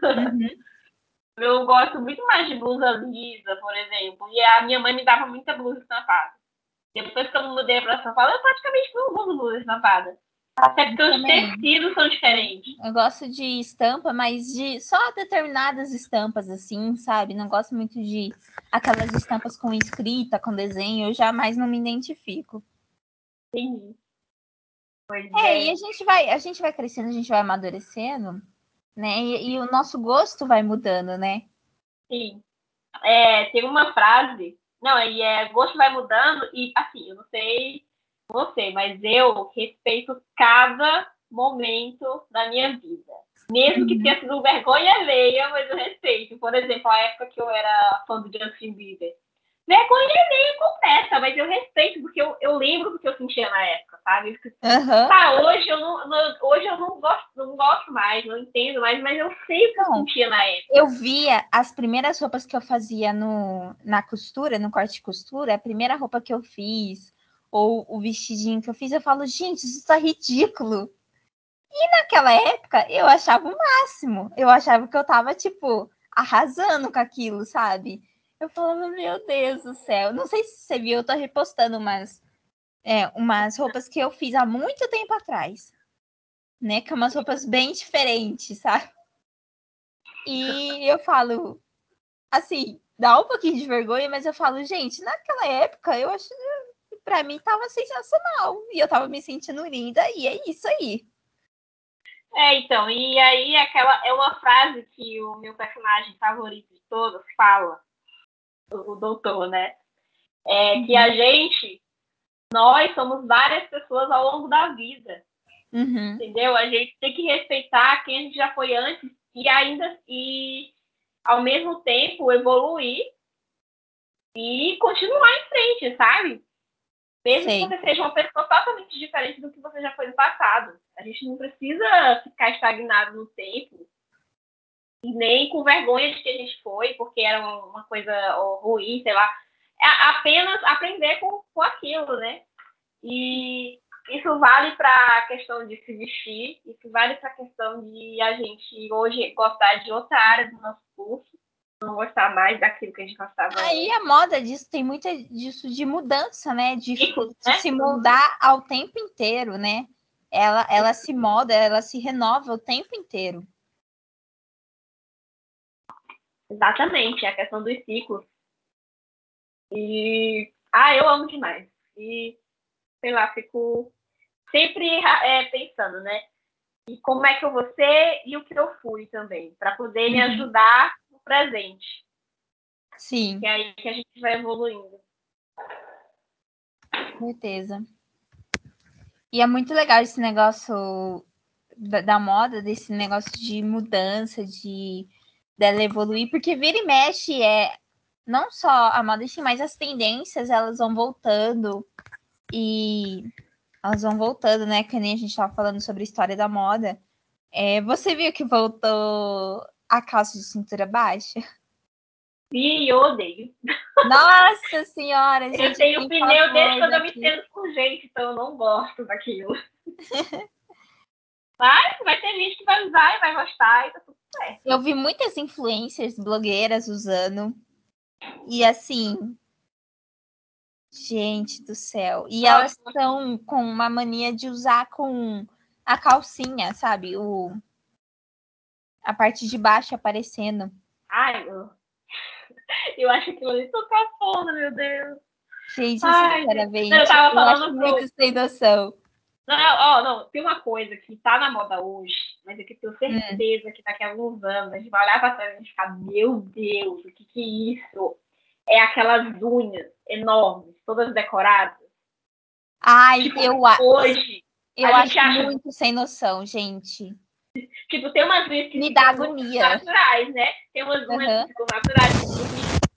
Uhum. eu gosto muito mais de blusa lisa, por exemplo. E a minha mãe me dava muita blusa estampada. Depois que eu mudei pra São Paulo, eu praticamente não uso blusa estampada. Até porque os tecidos são diferentes. Eu gosto de estampa, mas de só determinadas estampas, assim, sabe? Não gosto muito de aquelas estampas com escrita, com desenho. Eu jamais não me identifico. Entendi. Pois é, é, e a gente vai, a gente vai crescendo, a gente vai amadurecendo, né? E, e o nosso gosto vai mudando, né? Sim. É, tem uma frase, não, e é gosto vai mudando, e assim, eu não sei você, mas eu respeito cada momento da minha vida. Mesmo que uhum. tenha sido vergonha alheia, mas eu respeito. Por exemplo, a época que eu era fã do Justin Bieber. Vergonha alheia completa, mas eu respeito, porque eu, eu lembro do que eu sentia na época, sabe? Uhum. Tá, hoje eu não, não, hoje eu não gosto, não gosto mais, não entendo mais, mas eu sei o que não, eu sentia na época. Eu via as primeiras roupas que eu fazia no, na costura, no corte de costura, a primeira roupa que eu fiz, ou o vestidinho que eu fiz, eu falo, gente, isso tá ridículo. E naquela época eu achava o máximo. Eu achava que eu tava, tipo, arrasando com aquilo, sabe? Eu falava, meu Deus do céu. Não sei se você viu, eu tô repostando umas, é, umas roupas que eu fiz há muito tempo atrás. Né? Que é umas roupas bem diferentes, sabe? E eu falo, assim, dá um pouquinho de vergonha, mas eu falo, gente, naquela época eu acho para mim tava sensacional. E eu tava me sentindo linda, e é isso aí. É, então, e aí aquela é uma frase que o meu personagem favorito de todos fala, o, doutor, né? É que a uhum. gente, nós somos várias pessoas ao longo da vida. Uhum. Entendeu? A gente tem que respeitar quem a gente já foi antes e ainda e ao mesmo tempo evoluir e continuar em frente, sabe? Mesmo Sim. que você seja uma pessoa totalmente diferente do que você já foi no passado. A gente não precisa ficar estagnado no tempo nem com vergonha de que a gente foi, porque era uma coisa ruim, sei lá. É apenas aprender com, com aquilo, né? E isso vale para a questão de se vestir, isso vale para a questão de a gente hoje gostar de outra área do nosso curso não gostar mais daquilo que a gente gostava. Aí a moda disso tem muita disso de mudança, né? De, de né? se mudar ao tempo inteiro, né? Ela, ela se moda, ela se renova o tempo inteiro. Exatamente, é a questão dos ciclos. E ah, eu amo demais. E sei lá, fico sempre é, pensando, né? E como é que eu vou ser e o que eu fui também, para poder me uhum. ajudar presente. Sim. Que é aí que a gente vai evoluindo. Com certeza. E é muito legal esse negócio da, da, moda, desse negócio de mudança, de dela evoluir, porque vira e mexe é não só a moda, mas as tendências elas vão voltando e elas vão voltando, né? Que nem a gente estava falando sobre a história da moda. É, você viu que voltou a calça de cintura baixa? Sim, eu odeio. Nossa senhora, gente. Eu tenho pneu desde quando eu me entendo com gente, então eu não gosto daquilo. Mas vai ter gente que vai usar e vai gostar e tá tudo certo. Eu vi muitas influências blogueiras usando. E assim, Gente do céu. E elas estão com uma mania de usar com a calcinha, sabe? O a parte de baixo aparecendo. Ai, eu, eu acho que ali tô cafona, meu Deus. Gente, Ai, sinceramente, eu tava eu falando acho muito sem noção. Não, ó, não, tem uma coisa que tá na moda hoje, mas eu que tenho Hum. certeza que daqui a alguns anos a gente vai olhar pra trás e ficar, meu Deus, o que que é isso? É aquelas unhas enormes, todas decoradas. Ai, Tipo, eu, Hoje, eu acho acha- muito sem noção, gente. tipo, tem umas unhas que Me ficam dá agonia. naturais, né? Tem umas unhas Aham. que ficam naturais,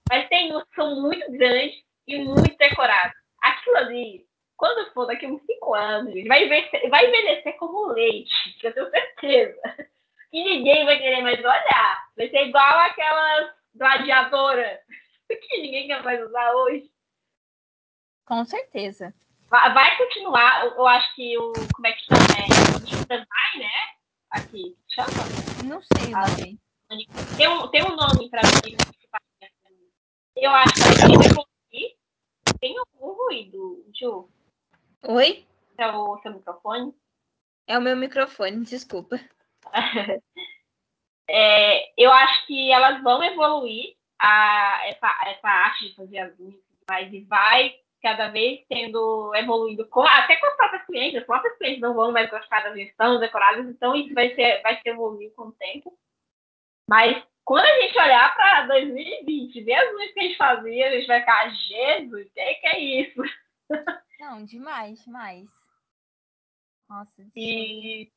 mas tem umas que são muito grandes e muito decoradas. Aquilo ali, quando for daqui uns 5 anos, gente, vai envelhecer, vai envelhecer como leite, que eu tenho certeza. E ninguém vai querer mais olhar. Vai ser igual aquelas gladiadoras que ninguém quer mais usar hoje. Com certeza. Vai, vai continuar, eu, eu acho que o. Como é que chama? É, vai, né? Aqui, chama? Não sei Ah. nome. Tem um, tem um nome pra mim. Eu acho que vai. Tem algum ruído, Ju? Oi? É o seu microfone? É o meu microfone, desculpa. É, eu acho que elas vão evoluir a, essa, essa arte de fazer as mas e vai cada vez tendo evoluído com, até com as próprias clientes, as próprias clientes não vão mais gostar das tão decoradas, então isso vai ser, vai ser evoluir com o tempo. Mas quando a gente olhar para 2020, ver as unhas que a gente fazia, a gente vai ficar, Jesus, o que, que é isso? Não, demais, demais. Nossa. E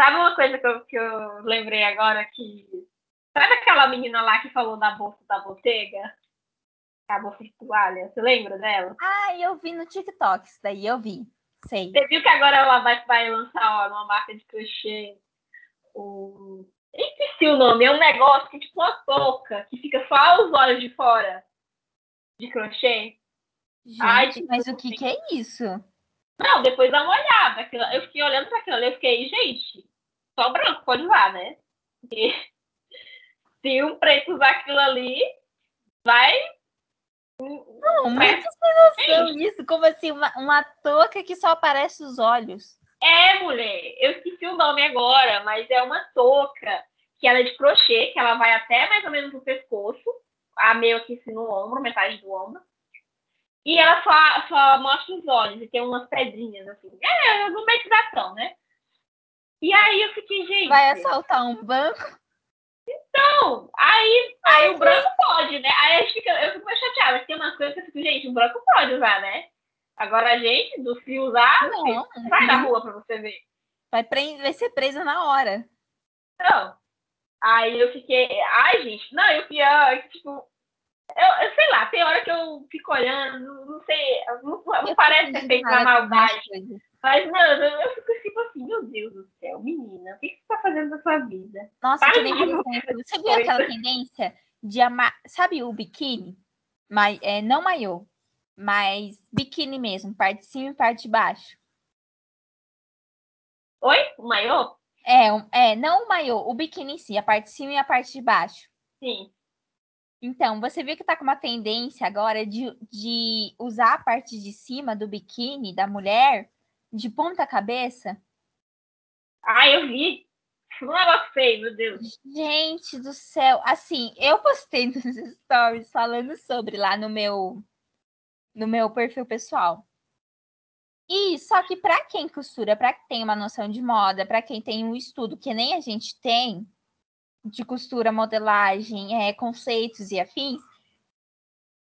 sabe uma coisa que eu, que eu lembrei agora que. Sabe aquela menina lá que falou da bolsa da botega? A bolsa de toalha, você lembra dela? Ah, eu vi no TikTok, isso daí eu vi. Sei. Você viu que agora ela vai, vai lançar ó, uma marca de crochê? O... Eu esqueci o nome, é um negócio que é tipo uma touca, que fica só os olhos de fora de crochê. Gente, Ai, que mas o que, que é isso? Não, depois dá uma olhada. Aquilo- Eu fiquei olhando para aquilo ali, eu fiquei, gente, só branco pode usar, né? Porque se um preto usar aquilo ali, vai. Não, vai- muito sem noção isso. Como assim? Uma, uma touca que só aparece os olhos. É, mulher, eu esqueci o nome agora, mas é uma touca que ela é de crochê, que ela vai até mais ou menos no pescoço, a meio aqui assim, no ombro, metade do ombro. E ela só, só mostra os olhos e tem umas pedrinhas assim. É, no meio gatão, né? E aí eu fiquei, gente. Vai assaltar um banco? Não, aí, aí o branco pode, né? Aí gente fica, eu fico mais chateada, porque tem umas coisas que eu fico, gente, o branco pode usar, né? Agora a gente, do fio usar, Não. sai na rua pra você ver. Vai, pre- vai ser presa na hora. Então, aí eu fiquei, ai, gente, não, e o pior é que, tipo, eu, eu sei lá, tem hora que eu fico olhando, não, não sei, não, não parece ser feito na maldade, mas, mano, eu fico tipo assim, meu Deus do céu, menina, o que, que você tá fazendo da sua vida? Nossa, Para que nem você viu aquela tendência de amar, sabe o biquíni? Mas, é, não maiô, mas biquíni mesmo, parte de cima e parte de baixo. Oi? O maior? É, é, não o maiô, o biquíni em si, a parte de cima e a parte de baixo. Sim. Então, você viu que tá com uma tendência agora de, de usar a parte de cima do biquíni da mulher de ponta cabeça? Ah, eu vi. Um negócio feio, meu Deus. Gente do céu, assim, eu postei nos stories falando sobre lá no meu no meu perfil pessoal. E só que para quem costura, para quem tem uma noção de moda, para quem tem um estudo que nem a gente tem de costura, modelagem, é, conceitos e afins,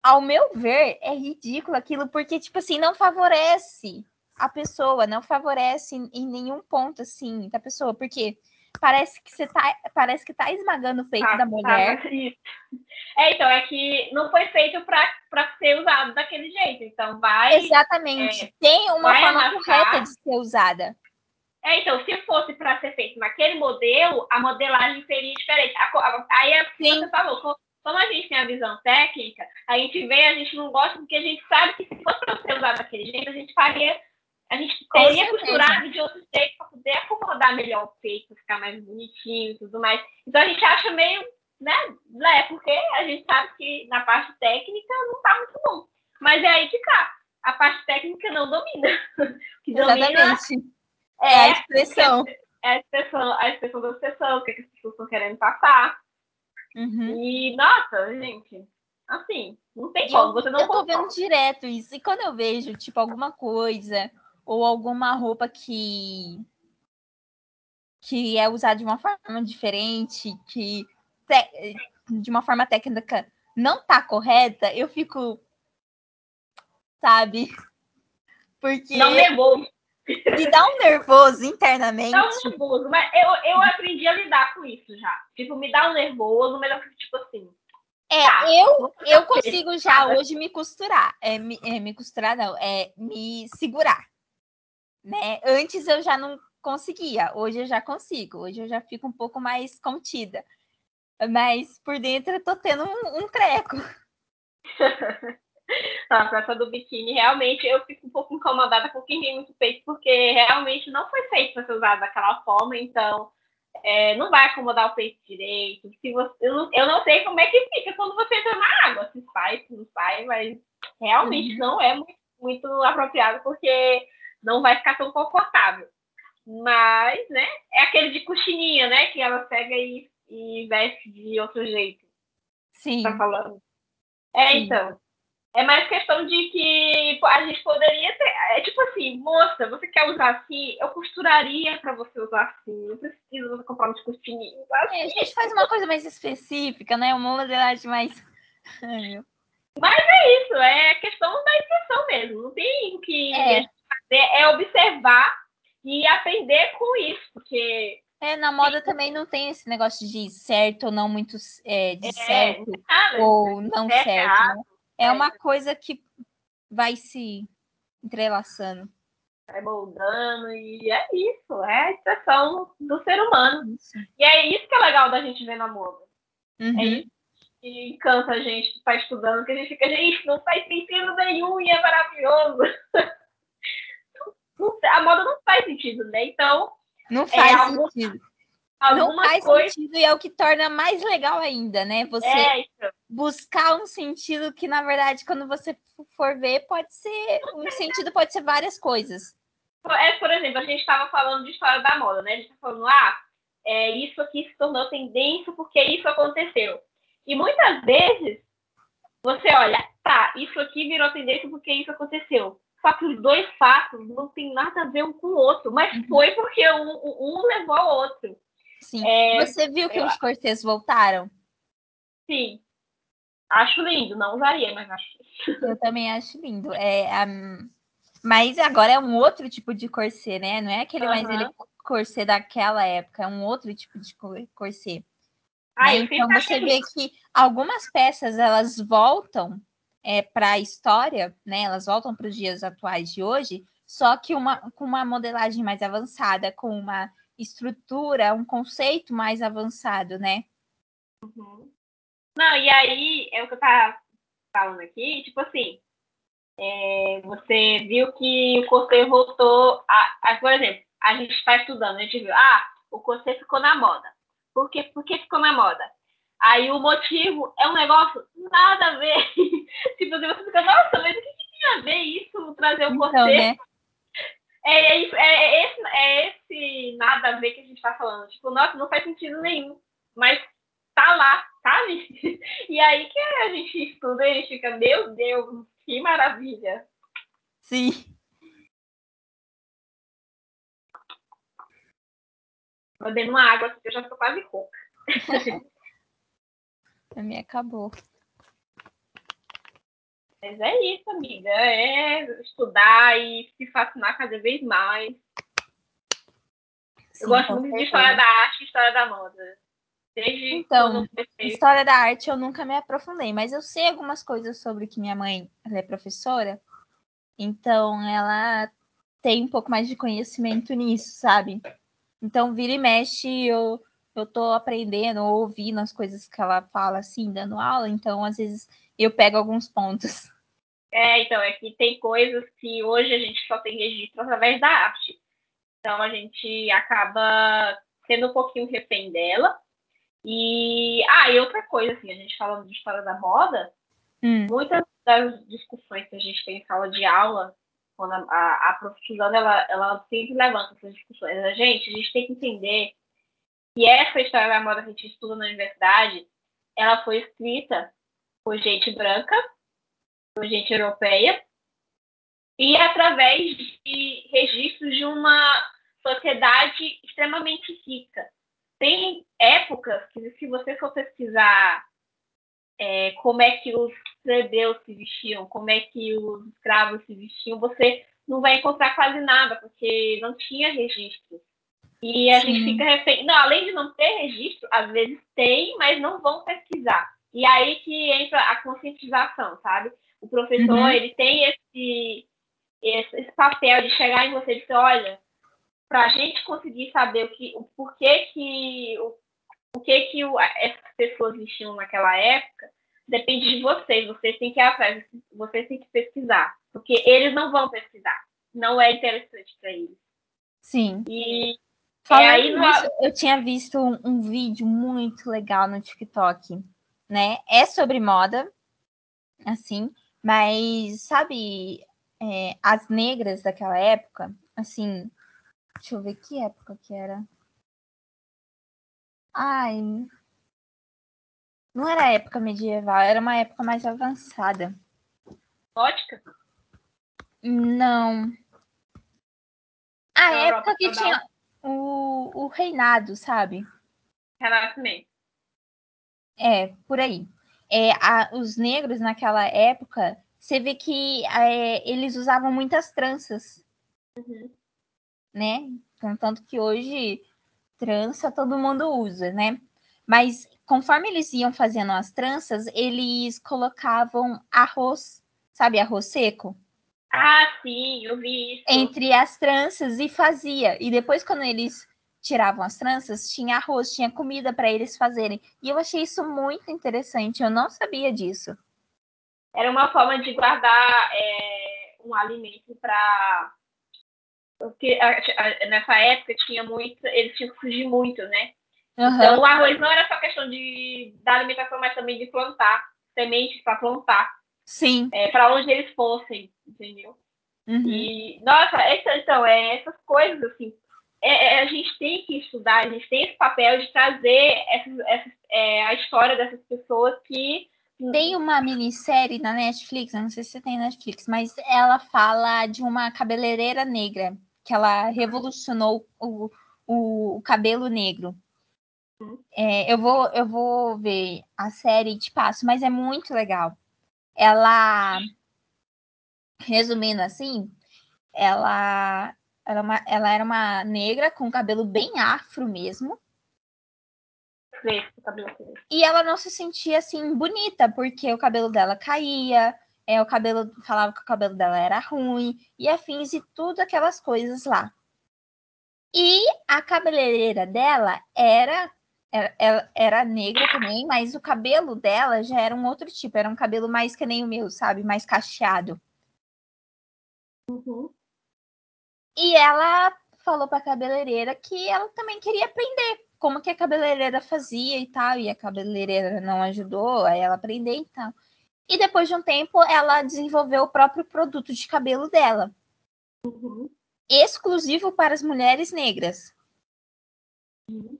ao meu ver, é ridículo aquilo porque tipo assim, não favorece a pessoa, não favorece em, nenhum ponto assim da pessoa, porque parece que você tá, parece que tá esmagando o peito Tá, da mulher. tá. É, então, é que não foi feito para ser usado daquele jeito. Então, vai. Exatamente. Tem uma forma amassar. correta de ser usada. É, então, se fosse para ser feito naquele modelo, a modelagem seria diferente. A a- aí é o que Sim. você falou. co- Como a gente tem a visão técnica, a gente vê, a gente não gosta, porque a gente sabe que se fosse para ser usado daquele jeito, a gente faria. A gente teria costurado de outro jeito para poder acomodar melhor o peito, ficar mais bonitinho e tudo mais. Então a gente acha meio, né, né, porque a gente sabe que na parte técnica não tá muito bom. Mas é aí que tá. A parte técnica não domina. que Exatamente. É, é a expressão. É a expressão, a expressão das pessoas, o que, é que as pessoas estão querendo passar. Uhum. E, nossa, gente, assim, não tem como. Eu, você não eu tô vendo direto isso. E quando eu vejo, tipo, alguma coisa ou alguma roupa que que é usada de uma forma diferente, que de uma forma técnica não tá correta, eu fico, sabe? Porque não nervoso. Me dá um nervoso internamente. Dá um nervoso, mas eu, eu aprendi a lidar com isso já. Tipo, me dá um nervoso, melhor que tipo assim. É, tá, eu, eu consigo já hoje me costurar. É, me, é, me costurar, não, é me segurar. Né? Antes eu já não conseguia, hoje eu já consigo, hoje eu já fico um pouco mais contida. Mas por dentro eu tô tendo um, um treco. a peça do biquíni, realmente eu fico um pouco incomodada com quem tem muito peito, porque realmente não foi feito para ser usado daquela forma, então é, não vai acomodar o peito direito. Se você, eu, não, eu não sei como é que fica quando você entra na água, se sai, se não sai, mas realmente uhum. não é muito, muito apropriado, porque não vai ficar tão confortável. Mas, né, é aquele de coxininha, né, que ela pega e, e veste de outro jeito. Sim. Tá falando? É, Sim. então. É mais questão de que a gente poderia ter. É tipo assim, moça, você quer usar assim? Eu costuraria para você usar assim. Não precisa você comprar uns coxinhos. Assim. É, a gente faz uma coisa mais específica, né? Uma modelagem mais. Mas é isso, é questão da expressão mesmo. Não tem o que é. fazer, é observar e aprender com isso, porque. É, na moda também não tem esse negócio de certo ou não muito é, de é, certo ou não é certo. Né? É uma coisa que vai se entrelaçando. Vai moldando, e é isso, é a expressão do ser humano. E é isso que é legal da gente ver na moda. É uhum. É isso que encanta a gente que está estudando, que a gente fica, gente, não faz sentido nenhum e é maravilhoso. a moda não faz sentido, né? Então. Não faz é algo, sentido. Não faz coisa... sentido e é o que torna mais legal ainda, né? Você é buscar um sentido que, na verdade, quando você for ver, pode ser. Um sentido pode ser várias coisas. É, por exemplo, a gente estava falando de história da moda, né? A gente está falando, ah, é, isso aqui se tornou tendência porque isso aconteceu. E muitas vezes você olha, tá, isso aqui virou tendência porque isso aconteceu. Só que os dois fatos não tem nada a ver um com o outro, mas uhum. foi porque um, um levou ao outro. Sim. É, Você viu que os cortês voltaram? Sim. Acho lindo, não usaria, mas acho. Eu também acho lindo. É, um, mas agora é um outro tipo de corset, né? Não é aquele uhum. mais ele corset daquela época, é um outro tipo de corset. Ah, né? Então você vê que algumas peças elas voltam é, para a história, né? Elas voltam para os dias atuais de hoje, só que uma, com uma modelagem mais avançada, com uma estrutura, um conceito mais avançado, né? Uhum. Não, e aí é o que eu tava falando aqui, tipo assim, é, você viu que o corset voltou a, a, por exemplo, a gente está estudando, a gente viu, ah, o corset ficou na moda. Por, quê? Por que ficou na moda? Aí o motivo é um negócio nada a ver. tipo, você fica, nossa, mas o que, que tem a ver isso, trazer o então, corset? Né? É, é, é, esse, é esse nada a ver que a gente está falando. Tipo, nossa, não faz sentido nenhum. Mas tá lá, sabe? E aí que a gente estuda e a gente fica, meu Deus, que maravilha. Sim. Bebendo uma água, porque eu já estou quase rouca. a minha acabou. Mas é isso, amiga. É estudar e se fascinar cada vez mais. Sim, eu gosto muito de história da arte e história da moda. Desde então, história da arte eu nunca me aprofundei, mas eu sei algumas coisas sobre que minha mãe é professora, então ela tem um pouco mais de conhecimento nisso, sabe? Então, vira e mexe, eu, eu tô aprendendo, ouvindo as coisas que ela fala, assim, dando aula, então, às vezes, eu pego alguns pontos. É, então, é que tem coisas que hoje a gente só tem registro através da arte. Então, a gente acaba sendo um pouquinho refém dela. E, ah, e outra coisa, assim, a gente falando de história da moda, hum. muitas das discussões que a gente tem em sala de aula, quando a, a, a professora ela, ela sempre levanta essas discussões. A gente, a gente tem que entender que essa história da moda que a gente estuda na universidade, ela foi escrita por gente branca, gente europeia, e através de registros de uma sociedade extremamente rica. Tem épocas que, se você for pesquisar é, como é que os plebeus se vestiam, como é que os escravos se vestiam, você não vai encontrar quase nada, porque não tinha registro. E a Sim. gente fica refém. Não, além de não ter registro, às vezes tem, mas não vão pesquisar. E aí que entra a conscientização, sabe? O professor, uhum. ele tem esse, esse, esse, papel de chegar em você e dizer, olha, para a gente conseguir saber o, que, o porquê que o, o que que o, essas pessoas vestiam naquela época, depende de vocês. Vocês têm que ir atrás, vocês têm que pesquisar, porque eles não vão pesquisar. Não é interessante para eles. Sim. E Falando é, aí no... eu tinha visto um, um, vídeo muito legal no TikTok, né? É sobre moda, assim, mas sabe, é, as negras daquela época, assim, deixa eu ver que época que era. Ai, não era época medieval, era uma época mais avançada. Gótica? Não. A Na época que tinha o, o reinado, sabe? Renascimento. É, por aí. É, a, os negros naquela época, você vê que é, eles usavam muitas tranças. Uhum. Né? Tanto que hoje trança todo mundo usa, né? Mas conforme eles iam fazendo as tranças, eles colocavam arroz, sabe, arroz seco? Ah, sim, eu vi isso. Entre as tranças e fazia. E depois, quando eles tiravam as tranças, tinha arroz, tinha comida para eles fazerem. E eu achei isso muito interessante. Eu não sabia disso. Era uma forma de guardar é, um alimento para. Porque nessa época tinha muito. Eles tinham que fugir muito, né? Uhum. Então o arroz não era só questão de da alimentação, mas também de plantar sementes para plantar. Sim. É, para onde eles fossem, entendeu? Uhum. E, nossa, essa, então, é, essas coisas, assim, é, é, a gente tem que estudar, a gente tem esse papel de trazer essas, essas, é, a história dessas pessoas que. Tem uma minissérie na Netflix, não sei se você tem Netflix, mas ela fala de uma cabeleireira negra, que ela revolucionou o, o, o cabelo negro. É, eu, vou, eu vou ver a série e te passo, mas é muito legal ela, resumindo assim, ela, era uma, ela era uma negra com cabelo bem afro mesmo. E ela não se sentia assim bonita, porque o cabelo dela caía, é, o cabelo falava que o cabelo dela era ruim, e afins e tudo aquelas coisas lá. E a cabeleireira dela era era, era negra também, mas o cabelo dela já era um outro tipo, era um cabelo mais que nem o meu, sabe? Mais cacheado. Uhum. E ela falou para a cabeleireira que ela também queria aprender como que a cabeleireira fazia e tal, e a cabeleireira não ajudou a ela aprender e tal. E depois de um tempo, ela desenvolveu o próprio produto de cabelo dela. Uhum. Exclusivo para as mulheres negras. Uhum.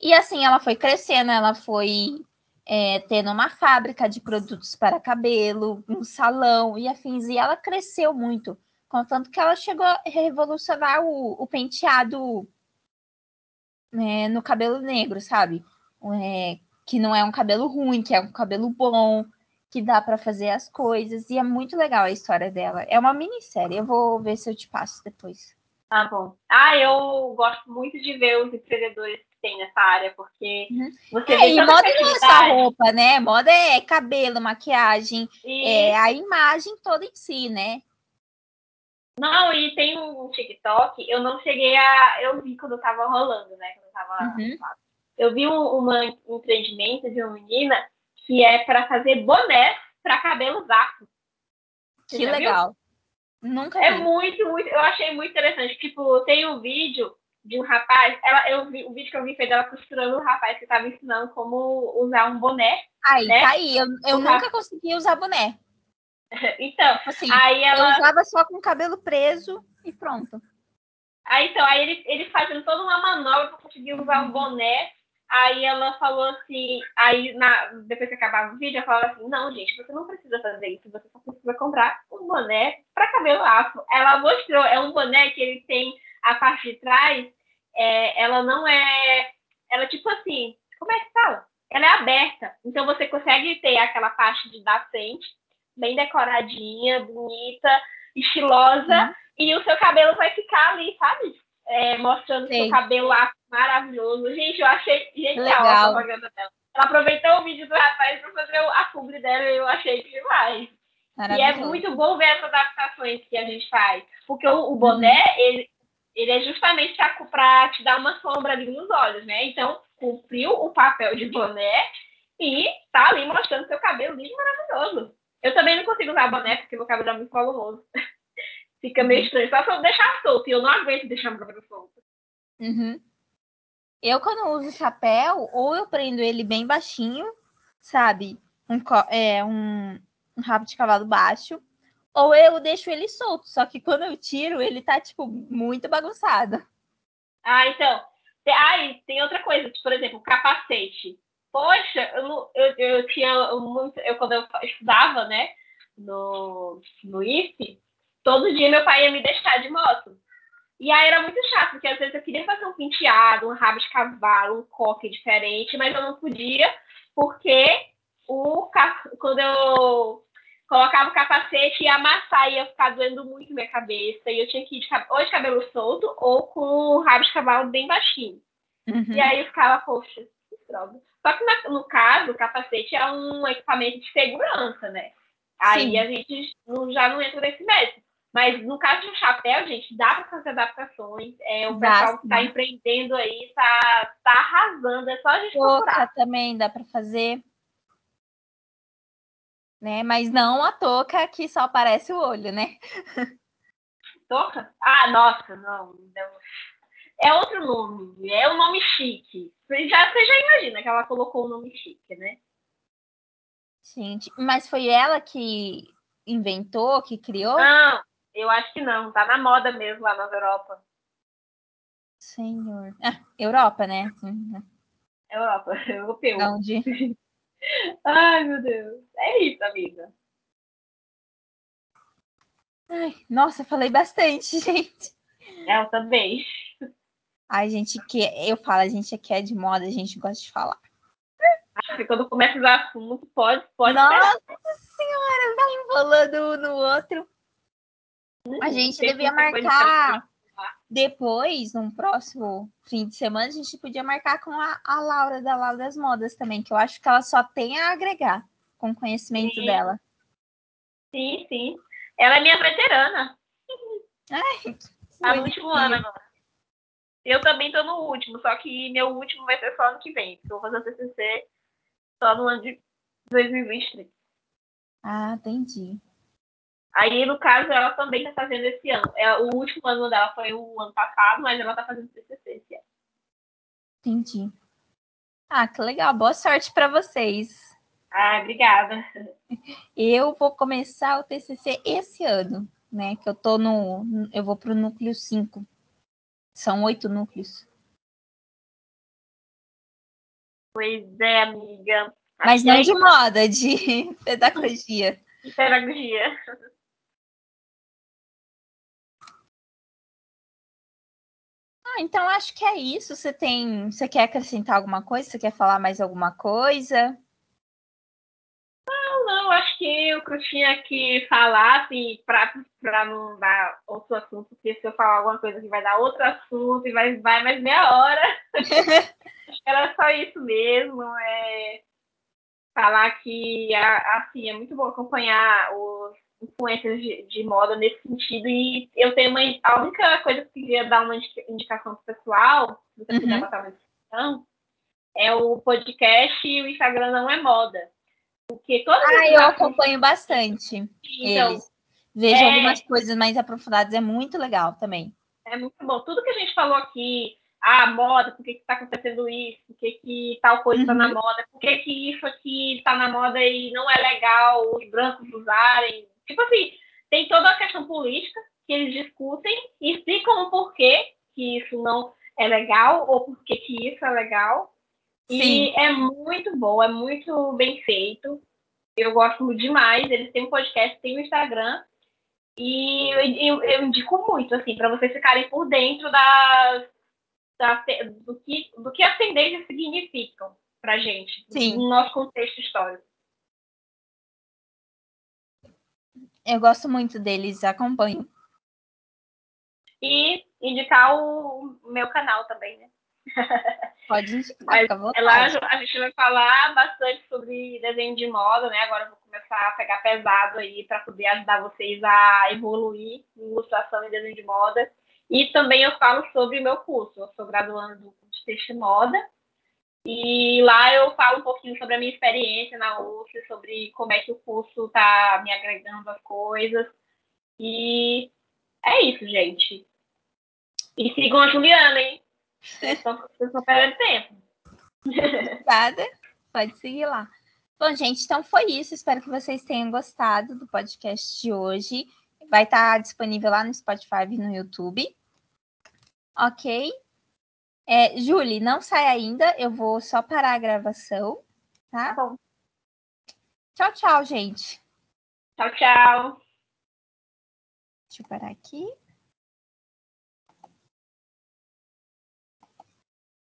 E assim ela foi crescendo, ela foi é, tendo uma fábrica de produtos para cabelo, um salão e afins, e ela cresceu muito, contanto que ela chegou a revolucionar o, o penteado né, no cabelo negro, sabe? É, que não é um cabelo ruim, que é um cabelo bom, que dá para fazer as coisas, e é muito legal a história dela. É uma minissérie, eu vou ver se eu te passo depois. Tá bom. Ah, eu gosto muito de ver os empreendedores tem nessa área, porque uhum. você é, e moda não é só roupa, né? Moda é cabelo, maquiagem, e... é a imagem toda em si, né? Não, e tem um TikTok, eu não cheguei a. Eu vi quando eu tava rolando, né? Quando eu tava. Uhum. Eu vi um, uma, um empreendimento de uma menina que é para fazer bonés para cabelos afro. Que legal. Viu? Nunca É vi. muito, muito. Eu achei muito interessante. Tipo, tem um vídeo de um rapaz. Ela, eu vi, o vídeo que eu vi foi dela costurando um rapaz que estava ensinando como usar um boné. Aí, né? tá aí. Eu, eu nunca consegui usar boné. Então, Assim, aí eu ela. usava só com o cabelo preso e pronto. Aí, então, aí ele, ele fazendo toda uma manobra para conseguir usar o boné. Aí ela falou assim, aí na, depois que acabava o vídeo, ela falava assim, não, gente, você não precisa fazer isso, você só precisa comprar um boné para cabelo afro. Ela mostrou, é um boné que ele tem a parte de trás, é, ela não é. Ela tipo assim, como é que fala? Ela é aberta. Então você consegue ter aquela parte de da frente, bem decoradinha, bonita, estilosa, uhum. e o seu cabelo vai ficar ali, sabe? É, mostrando Sei. seu cabelo lá maravilhoso. Gente, eu achei genial Legal. a propaganda dela. Ela aproveitou o vídeo do rapaz para fazer a publi dela e eu achei demais. E é muito bom ver essas adaptações que a gente faz. Porque o, o boné, uhum. ele, ele é justamente para te dar uma sombra ali nos olhos, né? Então, cumpriu o papel de boné e tá ali mostrando seu cabelo lindo maravilhoso. Eu também não consigo usar boné porque meu cabelo é muito volumoso. Fica meio uhum. estranho. Só se eu deixar solto. E eu não aguento deixar meu cabelo solto. Uhum. Eu, quando uso chapéu, ou eu prendo ele bem baixinho, sabe? Um, é, um, um rabo de cavalo baixo, ou eu deixo ele solto. Só que quando eu tiro, ele tá, tipo, muito bagunçado. Ah, então. Ah, e tem outra coisa, por exemplo, capacete. Poxa, eu, eu, eu tinha muito. Eu, quando eu estudava, né, no, no IFE, todo dia meu pai ia me deixar de moto. E aí era muito chato, porque às vezes eu queria fazer um penteado, um rabo de cavalo, um coque diferente, mas eu não podia, porque o quando eu colocava o capacete ia amassar, ia ficar doendo muito minha cabeça, e eu tinha que ir de, ou de cabelo solto ou com o rabo de cavalo bem baixinho. Uhum. E aí eu ficava, poxa, droga. Só que na, no caso, o capacete é um equipamento de segurança, né? Aí Sim. a gente não, já não entra nesse método. Mas no caso do chapéu, gente, dá para fazer adaptações. É, o pessoal que está empreendendo aí está tá arrasando. É só a gente Boca procurar. também dá para fazer. Né? Mas não a touca que só aparece o olho, né? Touca? Ah, nossa, não. É outro nome. É um nome chique. Você já, você já imagina que ela colocou o nome chique, né? Gente, mas foi ela que inventou, que criou? Não, eu acho que não, tá na moda mesmo lá na Europa. Senhor. Ah, Europa, né? Europa, europeu. Onde? Ai, meu Deus. É isso, amiga. Ai, nossa, falei bastante, gente. Eu também. A gente que eu falo, a gente aqui é de moda, a gente gosta de falar. Acho que quando começa os assuntos, pode, pode. Nossa senhora, vai enrolando um no outro. A gente devia marcar depois, num próximo fim de semana, a gente podia marcar com a, a Laura da Laura das Modas também, que eu acho que ela só tem a agregar com o conhecimento sim. dela. Sim, sim. Ela é minha veterana. Ai, no último ano agora. Eu também tô no último, só que meu último vai ser só ano que vem. Eu vou fazer o TCC só no ano de 2023. Ah, entendi. Aí, no caso, ela também está fazendo esse ano. É, o último ano dela foi o ano passado, mas ela está fazendo TCC esse ano. Entendi. Ah, que legal. Boa sorte para vocês. Ah, obrigada. Eu vou começar o TCC esse ano, né? Que eu tô no. Eu vou para o núcleo 5. São oito núcleos. Pois é, amiga. Mas não de moda, de pedagogia. De pedagogia. Ah, então acho que é isso. Você tem, você quer acrescentar alguma coisa? Você quer falar mais alguma coisa? Que o que eu tinha que falar, assim, para não dar outro assunto, porque se eu falar alguma coisa que vai dar outro assunto e vai, vai mais meia hora. era só isso mesmo. É falar que, assim, é muito bom acompanhar os influências de, de, moda nesse sentido. E eu tenho uma. A única coisa que eu queria dar uma indicação pro pessoal, se você uhum. quiser botar uma descrição, é o podcast e o Instagram não é moda. Porque todas Ah, eu acompanho bastante então, eles. Vejo é... algumas coisas mais aprofundadas, é muito legal também. É muito bom. Tudo que a gente falou aqui, a moda, por que está acontecendo isso, por que, que tal coisa está uhum. na moda, por que, que isso aqui está na moda e não é legal os brancos usarem, Tipo assim, tem toda a questão política que eles discutem e explicam o porquê que isso não é legal ou porquê que isso é legal. Sim. E é muito bom, é muito bem feito. Eu gosto demais. Eles têm um podcast, têm um Instagram. E eu, eu, eu indico muito, assim, para vocês ficarem por dentro das, das, do, que, do que as tendências significam para gente, Sim. no nosso contexto histórico. Eu gosto muito deles, acompanho. E indicar o meu canal também, né? Pode fica Lá a gente vai falar bastante sobre desenho de moda, né? Agora eu vou começar a pegar pesado aí para poder ajudar vocês a evoluir em ilustração e desenho de moda. E também eu falo sobre o meu curso. Eu sou graduando do curso de texto e moda. E lá eu falo um pouquinho sobre a minha experiência na UF, sobre como é que o curso está me agregando as coisas. E é isso, gente. E sigam a Juliana, hein? Vocês estão perdendo tempo. Obrigada. Pode seguir lá. Bom, gente, então foi isso. Espero que vocês tenham gostado do podcast de hoje. Vai estar disponível lá no Spotify e no YouTube. Ok? É, Julie, não sai ainda. Eu vou só parar a gravação. Tá? tá bom. Tchau, tchau, gente. Tchau, tchau. Deixa eu parar aqui.